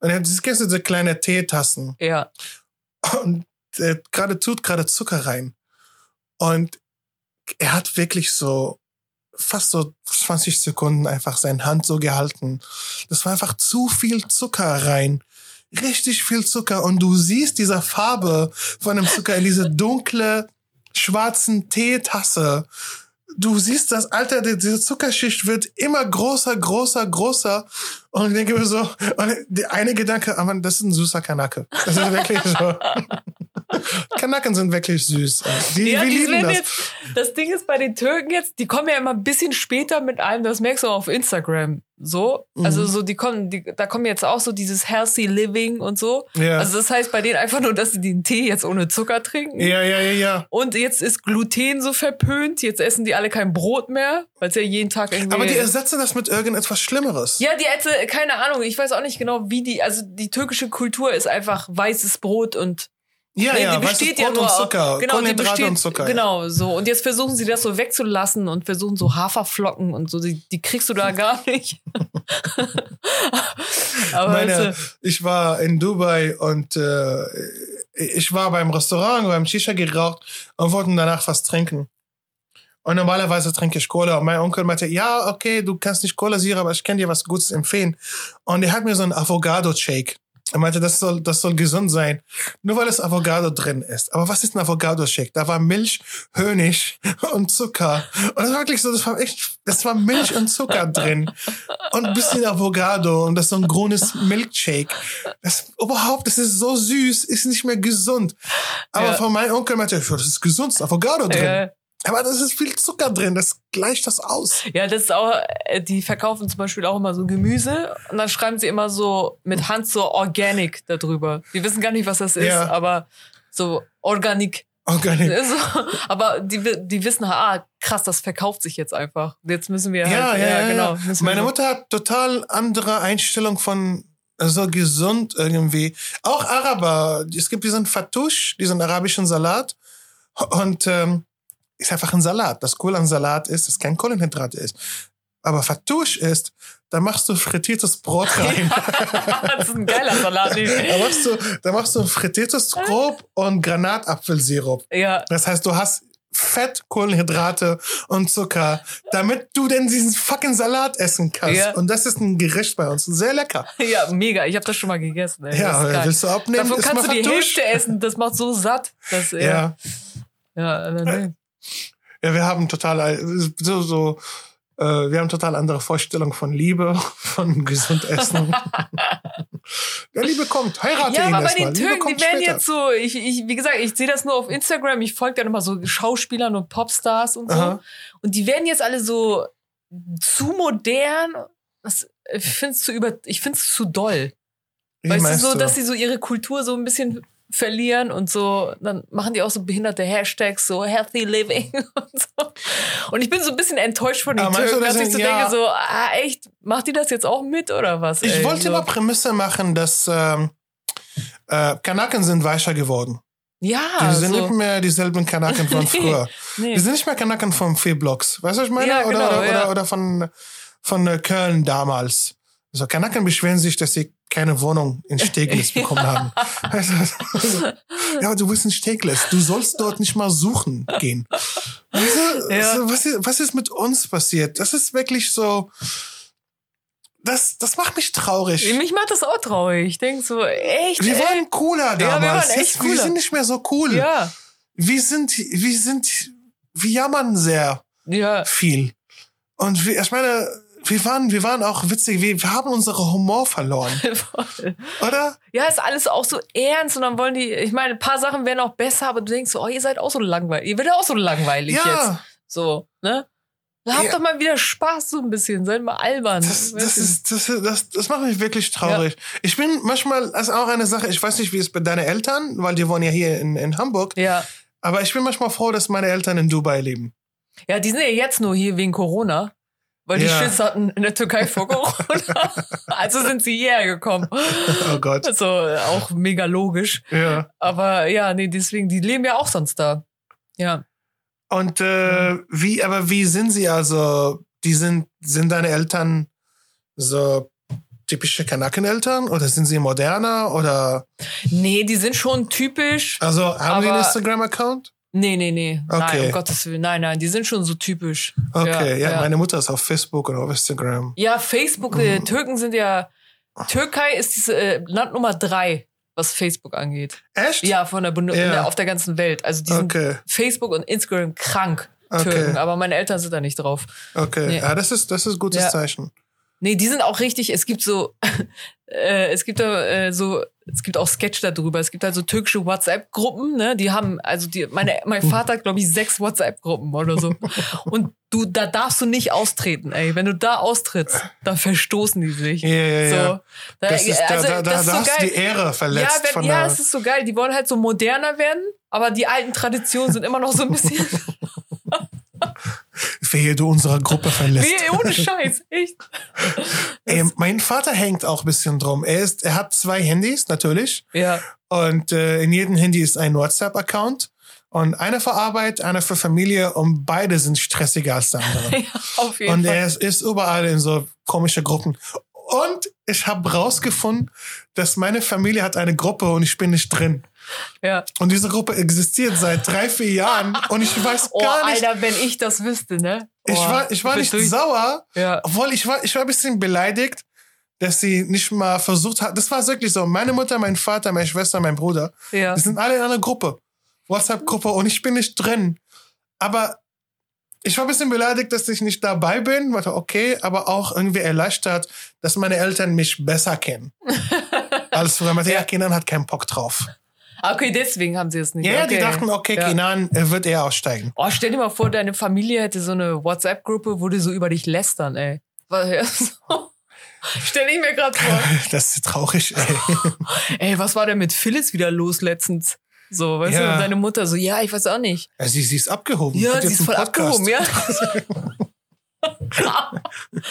Und er hat diese, kennst du diese kleine Teetassen. Ja. Und der gerade tut gerade Zucker rein. Und er hat wirklich so fast so 20 Sekunden einfach seine Hand so gehalten. Das war einfach zu viel Zucker rein. Richtig viel Zucker. Und du siehst diese Farbe von dem Zucker in diese dunkle, schwarzen Teetasse. Du siehst das Alter, die- diese Zuckerschicht wird immer größer, größer, größer. Und ich denke mir so, und der eine Gedanke, aber das ist ein süßer Kanake. Das ist wirklich so. Kanaken sind wirklich süß. Die, ja, wir die lieben das. Jetzt, das Ding ist bei den Türken jetzt, die kommen ja immer ein bisschen später mit allem, das merkst du auch auf Instagram. So, also Mhm. so, die kommen, die, da kommen jetzt auch so dieses Healthy Living und so. Ja. Also das heißt bei denen einfach nur, dass sie den Tee jetzt ohne Zucker trinken. ja, ja, ja, ja. Und jetzt ist Gluten so verpönt, jetzt essen die alle kein Brot mehr, weil es ja jeden Tag irgendwie. Aber die ersetzen das mit irgendetwas Schlimmeres. ja, die hätte, keine Ahnung, ich weiß auch nicht genau, wie die, also die türkische Kultur ist einfach weißes Brot und ja, Nee, ja die besteht ja Brot nur und Zucker, genau, die besteht, und Zucker. Genau, so. Und jetzt versuchen sie das so wegzulassen und versuchen so Haferflocken und so. Die, die kriegst du da gar nicht. Aber Meine, ich war in Dubai und äh, ich war beim Restaurant, beim Shisha geraucht und wollten danach was trinken. Und normalerweise trinke ich Cola. Und mein Onkel meinte, ja, okay, du kannst nicht Cola Zero, aber ich kann dir was Gutes empfehlen. Und er hat mir so einen Avocado-Shake. Er meinte, das soll, das soll gesund sein. Nur weil es Avocado drin ist. Aber was ist ein Avocado-Shake? Da war Milch, Honig und Zucker. Und das war wirklich so, das war echt, das war Milch und Zucker drin. Und ein bisschen Avocado. Und das ist so ein grünes Milkshake. Das überhaupt, das ist so süß, ist nicht mehr gesund. Aber Ja. von meinem Onkel meinte, ich, das ist gesund, ist Avocado drin. Äh, Aber das ist viel Zucker drin, das gleicht das aus. Ja, das ist auch, äh, die verkaufen zum Beispiel auch immer so Gemüse und dann schreiben sie immer so mit Hand so Organic darüber. Die wissen gar nicht, was das ist, Ja. aber so Organic. Organic. So, aber die, die wissen, ah, krass, das verkauft sich jetzt einfach. Jetzt müssen wir Ja, halt, ja, ja, genau. ja. müssen wir Meine so- Mutter hat total andere Einstellung von so gesund irgendwie. Auch Araber. Es gibt diesen Fatouche, diesen arabischen Salat. Und ähm, ist einfach ein Salat. Das Cool an Salat ist, dass kein Kohlenhydrat ist. Aber Fatouche ist, da machst du frittiertes Brot rein. das ist ein geiler Salat. da, machst du, da machst du frittiertes Brot und Granatapfelsirup. Ja, Das heißt, du hast Fett, Kohlenhydrate und Zucker, damit du denn diesen fucking Salat essen kannst. Ja. Und das ist ein Gericht bei uns. Sehr lecker. ja, mega. Ich habe das schon mal gegessen. Ey. das Ja, willst du abnehmen? Davon kannst du die. Hälfte essen. Das macht so satt. Das, ja, Ja. ja, ja nee. Ja, wir haben total, so, so, äh, wir haben total andere Vorstellungen von Liebe, von gesund essen. ja, Liebe kommt, heirate Ja, ihn aber bei den Türken, die werden später. jetzt so, ich, ich, wie gesagt, ich sehe das nur auf Instagram, ich folge dann immer so Schauspielern und Popstars und so. Aha. Und die werden jetzt alle so zu modern. Das, ich finde es zu über, ich finde es zu doll. Wie weißt du, so, du? dass sie so ihre Kultur so ein bisschen verlieren und so, dann machen die auch so behinderte Hashtags, so healthy living und so. Und ich bin so ein bisschen enttäuscht von den Aber du, Türken, das dass ich so ja. denke, so, ah, echt, macht die das jetzt auch mit oder was? Ich ey? wollte so. immer Prämisse machen, dass ähm, äh, Kanaken sind weicher geworden. Ja, Die sind so. nicht mehr dieselben Kanaken von früher. Nee. Die sind nicht mehr Kanaken von vier Blocks. Weißt du, was ich meine? Ja, oder, genau, oder, ja. oder, oder von, von äh, Köln damals. So, Kanaken beschweren sich, dass sie keine Wohnung in Steglitz bekommen haben. Du, ja, du bist in Steglitz. Du sollst dort nicht mal suchen gehen. Du, Ja. so, was, ist, was ist mit uns passiert? Das ist wirklich so. Das, das macht mich traurig. Mich macht das auch traurig. Ich denk so, echt? Wir ey? waren cooler wir damals. waren echt Jetzt, wir cooler. sind nicht mehr so cool. Ja, Wir sind, wir sind, wir jammern sehr ja. viel. Und wir, ich meine, wir waren, wir waren auch witzig. Wir, wir haben unsere Humor verloren, Voll. oder? Ja, ist alles auch so ernst und dann wollen die, ich meine, ein paar Sachen wären auch besser, aber du denkst so, oh, ihr seid auch so langweilig. Ihr werdet auch so langweilig jetzt. Ja, So, ne? Dann habt Ja. doch mal wieder Spaß so ein bisschen, seid mal albern. das, das ist, das, das, das macht mich wirklich traurig. Ich bin manchmal, das ist auch eine Sache, ich weiß nicht, wie es bei deinen Eltern, weil die wohnen ja hier in, in Hamburg, ja. aber ich bin manchmal froh, dass meine Eltern in Dubai leben. Ja, die sind ja jetzt nur hier wegen Corona. Weil die Ja. Schiss hatten in der Türkei vor Corona. also sind sie hierher gekommen. Oh Gott. Also auch mega logisch. Ja. Aber ja, nee, deswegen, die leben ja auch sonst da. Ja. Und äh, wie, aber wie sind sie also? Die sind, sind deine Eltern so typische Kanakeneltern oder sind sie moderner oder Nee, die sind schon typisch. also haben die einen Instagram-Account? Nee, nee, nee. Nein, Okay. um Gottes Willen. Nein, nein, die sind schon so typisch. Okay, ja, ja. meine Mutter ist auf Facebook oder auf Instagram. Ja, Facebook, äh, Türken sind ja. Türkei ist diese äh, Land Nummer drei, was Facebook angeht. Echt? Ja, von der, Bund Ja. der auf der ganzen Welt. Also die sind Okay, Facebook und Instagram krank. Okay. Türken, aber meine Eltern sind da nicht drauf. okay. Nee. Ja, das ist das ist ein gutes Ja. Zeichen. Nee, die sind auch richtig, es gibt so, äh, es gibt da äh, so, es gibt auch Sketch darüber. Es gibt halt so türkische WhatsApp-Gruppen, ne? Die haben, also die, meine, mein Vater hat, glaube ich, sechs WhatsApp-Gruppen oder so. Und du, da darfst du nicht austreten, ey. Wenn du da austrittst, dann verstoßen die sich. Ja, ja, So. ja. Da, Das ist, also, da, da, das ist da so hast du geil. die Ehre Ja, verletzt wenn, von ja, es ist so geil. Die wollen halt so moderner werden, aber die alten Traditionen sind immer noch so ein bisschen Wehe, du unserer Gruppe verlässt. wie ohne Scheiß, echt. Ey, mein Vater hängt auch ein bisschen drum. Er ist, er hat zwei Handys natürlich Ja, und äh, in jedem Handy ist ein WhatsApp-Account und einer für Arbeit, einer für Familie und beide sind stressiger als der andere. ja auf jeden und er ist, ist überall in so komische Gruppen. Und ich habe rausgefunden, dass meine Familie hat eine Gruppe und ich bin nicht drin. Ja. Und diese Gruppe existiert seit drei, vier Jahren und ich weiß Oh, gar nicht. Alter, wenn ich das wüsste, ne? ich Oh, war, ich war nicht durch. sauer, Ja. obwohl ich war, ich war ein bisschen beleidigt, dass sie nicht mal versucht hat. Das war wirklich so. Meine Mutter, mein Vater, meine Schwester, mein Bruder, Ja. die sind alle in einer Gruppe. WhatsApp-Gruppe und ich bin nicht drin. Aber ich war ein bisschen beleidigt, dass ich nicht dabei bin. Ich dachte, okay, aber auch irgendwie erleichtert, dass meine Eltern mich besser kennen. Als früher. Ja, Kenan hat keinen Bock drauf. Ah, Okay, deswegen haben sie es nicht. Ja, ja, okay. die dachten, okay, Ja. Kenan wird eher aussteigen. Oh, stell dir mal vor, deine Familie hätte so eine WhatsApp-Gruppe, wo die so über dich lästern, ey. Was- ja, so. Stell ich mir gerade vor. Das ist traurig, ey. Ey, was war denn mit Phyllis wieder los letztens? So, weißt du, Ja. und deine Mutter so, ja, ich weiß auch nicht. Ja, sie, sie ist abgehoben. Ja, sie ist voll Podcast. abgehoben, ja.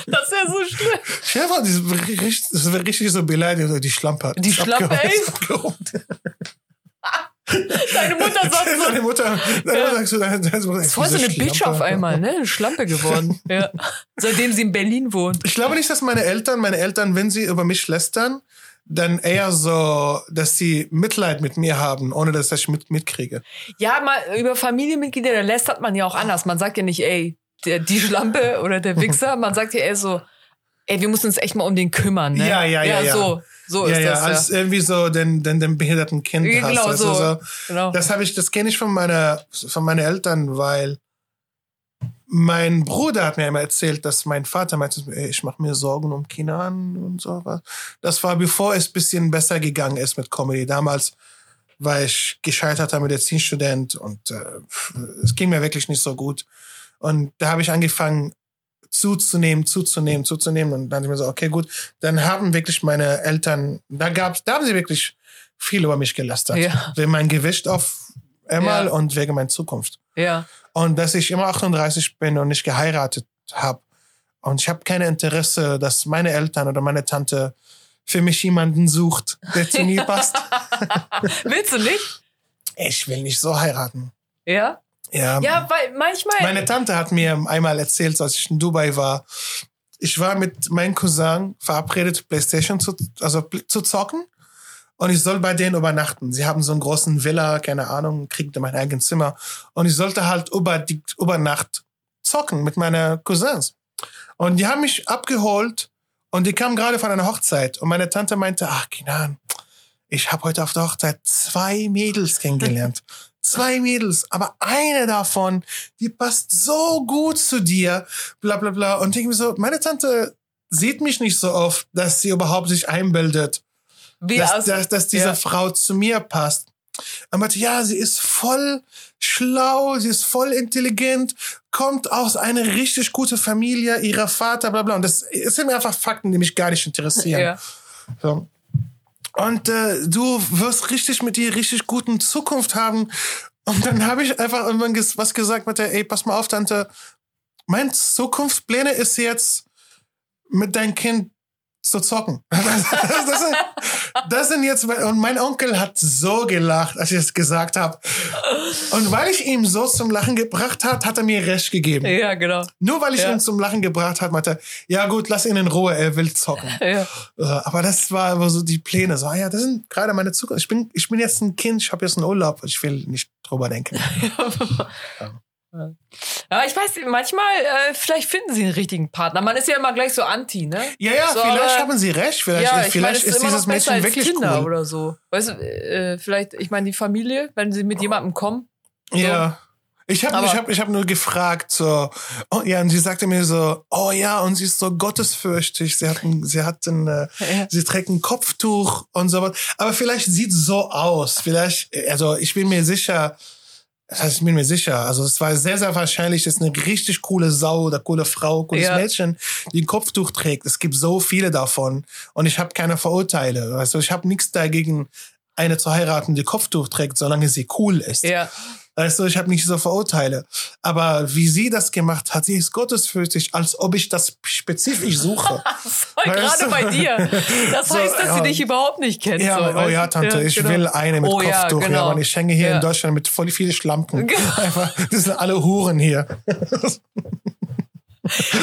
das wäre so schlimm. Vor, das wäre richtig, so beleidigt. Die Schlampe. Die Schlampe, ey? Deine Mutter sagt so, Deine Mutter, deine Mutter sagst du, deine, deine Mutter, ist voll so eine Bitch Schlampe. auf einmal, ne? Eine Schlampe geworden. Ja. Seitdem sie in Berlin wohnt. Ich glaube nicht, dass meine Eltern, meine Eltern, wenn sie über mich lästern, dann eher so, dass sie Mitleid mit mir haben, ohne dass ich mit, mitkriege. Ja, mal über Familienmitglieder, da lästert man ja auch anders. Man sagt ja nicht, ey, der, die Schlampe oder der Wichser. Man sagt ja eher so, ey, wir müssen uns echt mal um den kümmern, ne? Ja, ja, ja, ja. so, so ja, ist ja, das. als irgendwie so den, den, den behinderten Kind Ja, hast. genau du, so. Genau. Das habe ich, das kenne ich von meiner, von meinen Eltern, weil mein Bruder hat mir immer erzählt, dass mein Vater meinte, ey, ich mache mir Sorgen um Kinan und so was. Das war bevor es bisschen besser gegangen ist mit Comedy. Damals war ich gescheiterter Medizinstudent und äh, es ging mir wirklich nicht so gut. Und da habe ich angefangen zuzunehmen, zuzunehmen, zuzunehmen und dann ich mir so, okay, gut, dann haben wirklich meine Eltern, da gab's, da haben sie wirklich viel über mich gelästert. Ja. Wegen mein Gewicht auf einmal Ja. und wegen meiner Zukunft. ja. Und dass ich immer 38 bin und nicht geheiratet habe. Und ich habe kein Interesse, dass meine Eltern oder meine Tante für mich jemanden sucht, der zu mir passt. Willst du nicht? Ich will nicht so heiraten. Ja? Ja, Ja, weil manchmal. Meine Tante hat mir einmal erzählt, als ich in Dubai war, ich war mit meinem Cousin verabredet, Playstation zu, also zu zocken. Und ich soll bei denen übernachten. Sie haben so einen großen Villa, keine Ahnung, kriegte mein eigenes Zimmer. Und ich sollte halt über, die, über Nacht zocken mit meinen Cousins. Und die haben mich abgeholt und die kamen gerade von einer Hochzeit. Und meine Tante meinte, ach, Kinan, ich habe heute auf der Hochzeit zwei Mädels kennengelernt. Zwei Mädels, aber eine davon, die passt so gut zu dir, bla bla bla. Und ich denke mir so, meine Tante sieht mich nicht so oft, dass sie überhaupt sich einbildet, Wie dass, aus, dass, dass diese ja. Frau zu mir passt. Er meinte, ja, sie ist voll schlau, sie ist voll intelligent, kommt aus einer richtig gute Familie, ihrer Vater, bla bla. Und das, es sind einfach Fakten, die mich gar nicht interessieren. ja. So. Und äh, du wirst richtig mit dir richtig guten Zukunft haben. Und dann habe ich einfach irgendwann was gesagt mit der, ey, pass mal auf, Tante, mein Zukunftspläne ist jetzt mit deinem Kind zu zocken. Das, sind, das sind jetzt, und mein Onkel hat so gelacht, als ich es gesagt habe. Und weil ich ihm so zum Lachen gebracht hat, hat er mir recht gegeben. ja, genau. Nur weil ich Ja. ihn zum Lachen gebracht hat, meinte er, ja gut, lass ihn in Ruhe, er will zocken. Ja. Äh, Aber das war so die Pläne. So, ah ja, das sind gerade meine Zukunft. Ich bin, ich bin jetzt ein Kind, ich habe jetzt einen Urlaub. Ich will nicht drüber denken. Ja, ich weiß, manchmal, äh, vielleicht finden sie einen richtigen Partner. Man ist ja immer gleich so anti, ne? Ja, ja, So, vielleicht aber- haben Sie recht. Vielleicht, ja, ich vielleicht meine, ist immer dieses Mädchen wirklich Kinder cool. oder so. Weißt du, äh, vielleicht, ich meine, die Familie, wenn sie mit jemandem kommen. Ja. Ich habe ich hab, ich hab nur gefragt, so, oh ja, und sie sagte mir so, oh ja, und sie ist so gottesfürchtig. Sie hat, ein, sie hat ein, äh, Ja. sie trägt ein Kopftuch und sowas. Aber vielleicht sieht so aus. Vielleicht, also ich bin mir sicher, das heißt, ich bin mir sicher. Also es war sehr, sehr wahrscheinlich, dass eine richtig coole Sau oder coole Frau, cooles Ja. Mädchen, die ein Kopftuch trägt. Es gibt so viele davon. Und ich habe keine Verurteile. Du, ich habe nichts dagegen, eine zu heiraten, die Kopftuch trägt, solange sie cool ist. Ja. Weißt du, ich habe nicht so Verurteile. Aber wie sie das gemacht hat, sie ist gottesfürchtig, als ob ich das spezifisch suche. Voll gerade bei dir. Das So, heißt, dass ja. sie dich überhaupt nicht kennt. Ja, so, oh ja? Tante, ich genau. will eine mit Oh ja, Kopftuch. Ja, genau. und ich hänge hier Ja. in Deutschland mit voll viele Schlampen. Einfach, das sind alle Huren hier.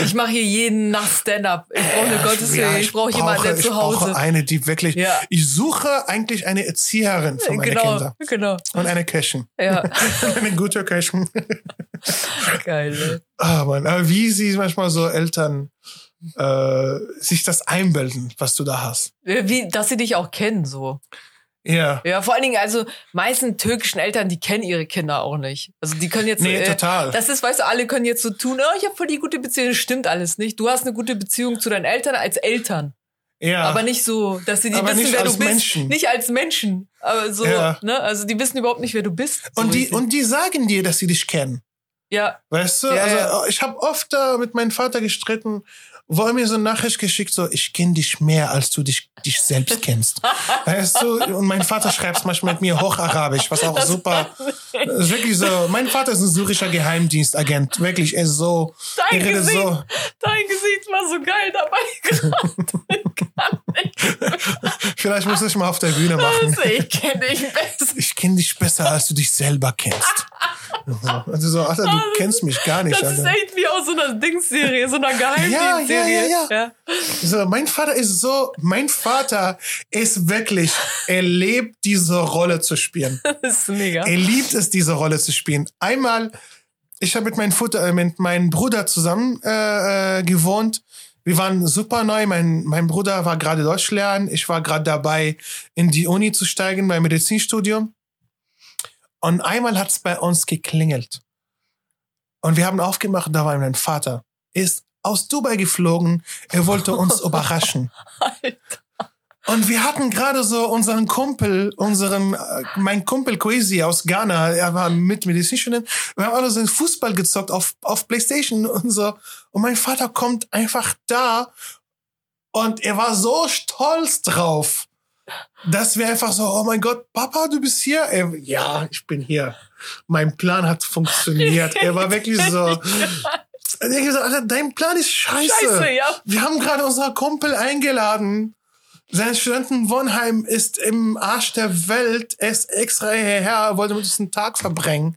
Ich mache hier jeden Nacht Stand-up. Ich brauche eine Gotteshilfe. Ja, ich brauche jemanden, der ich zu Hause. brauche eine, die wirklich. Ja. Ich suche eigentlich eine Erzieherin für meine genau, Kinder. genau. Und eine Cashin. Ja, eine gute Cashin. geil. Ah, Mann. Aber wie sie manchmal so Eltern äh, sich das einbilden, was du da hast. Wie, dass sie dich auch kennen, so. Ja. Ja, vor allen Dingen, also, meisten türkischen Eltern, die kennen ihre Kinder auch nicht. Also, die können jetzt. Nee, äh, total. Das ist, weißt du, alle können jetzt so tun, oh, ich habe voll die gute Beziehung. Das stimmt alles nicht. Du hast eine gute Beziehung zu deinen Eltern als Eltern. Ja. Aber nicht so, dass sie die Aber wissen, nicht wer du bist. Menschen. Nicht als Menschen. Aber so, Ja. ne? Also, die wissen überhaupt nicht, wer du bist. So und, die, richtig. und die sagen dir, dass sie dich kennen. ja, Weißt du? Ja, also ja. ich habe oft da mit meinem Vater gestritten, er mir so eine Nachricht geschickt, so, ich kenne dich mehr, als du dich, dich selbst kennst. weißt du? Und mein Vater schreibt manchmal mit mir Hocharabisch, was auch super. Das ist wirklich so. Mein Vater ist ein syrischer Geheimdienstagent. Wirklich, er ist so. Dein er Gesicht. so. dein Gesicht war so geil dabei. Vielleicht muss ich mal auf der Bühne machen. Also, ich kenne dich besser. Ich kenne dich besser, als du dich selber kennst. Also so, Alter, du kennst mich gar nicht, Das ist Alter. echt wie aus so einer Dingsserie, so einer Geheimdienstserie. Ja, ja, ja, So, mein Vater ist so, mein Vater ist wirklich, er lebt diese Rolle zu spielen. Das ist mega. Er liebt es, diese Rolle zu spielen. Einmal, ich habe mit meinem Futter, äh, mit meinem Bruder zusammen äh, äh, gewohnt. Wir waren super neu. Mein, mein Bruder war gerade Deutsch lernen. Ich war gerade dabei, in die Uni zu steigen, beim Medizinstudium. Und einmal hat's bei uns geklingelt. Und wir haben aufgemacht, da war mein Vater. Er ist aus Dubai geflogen. Er wollte uns überraschen. Und wir hatten gerade so unseren Kumpel, unseren, äh, mein Kumpel Kwesi aus Ghana, er war mit Medizinstudent. Wir haben alle so Fußball gezockt auf, auf Playstation und so. Und mein Vater kommt einfach da und er war so stolz drauf, dass wir einfach so, oh mein Gott, Papa, du bist hier? Er, ja, ich bin hier. Mein Plan hat funktioniert. Er war wirklich so. Er hat gesagt, Alter, dein Plan ist scheiße. Scheiße, ja. Wir haben gerade unseren Kumpel eingeladen. Sein Studentenwohnheim ist im Arsch der Welt. Er ist extra hierher, wollte mit uns einen Tag verbringen.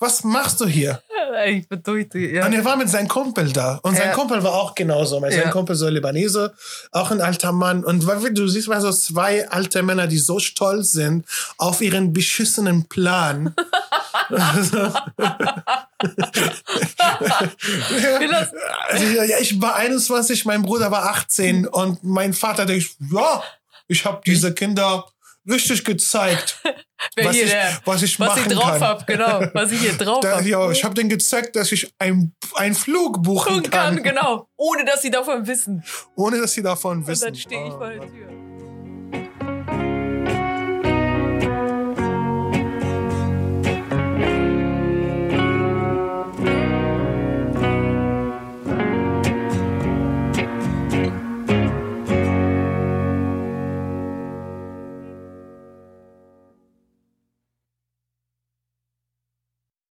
Was machst du hier? Ich bedeute, ja. Und er war mit seinem Kumpel da. Und sein Ja. Kumpel war auch genauso. Mein Ja. sein Kumpel so Libanese, auch ein alter Mann. Und du siehst mal so zwei alte Männer, die so stolz sind auf ihren beschissenen Plan. Also, ja, ich war 21, mein Bruder war 18 und mein Vater denkt, ja, ich habe diese Kinder richtig gezeigt, was ich, der, was ich was machen ich drauf kann. hab, genau. Was ich hier drauf Da, hab. ja, ich habe denen gezeigt, dass ich ein, einen Flug buchen Tun kann, kann, genau. Ohne dass sie davon wissen. ohne dass sie davon Und wissen. dann stehe ich vor der Tür.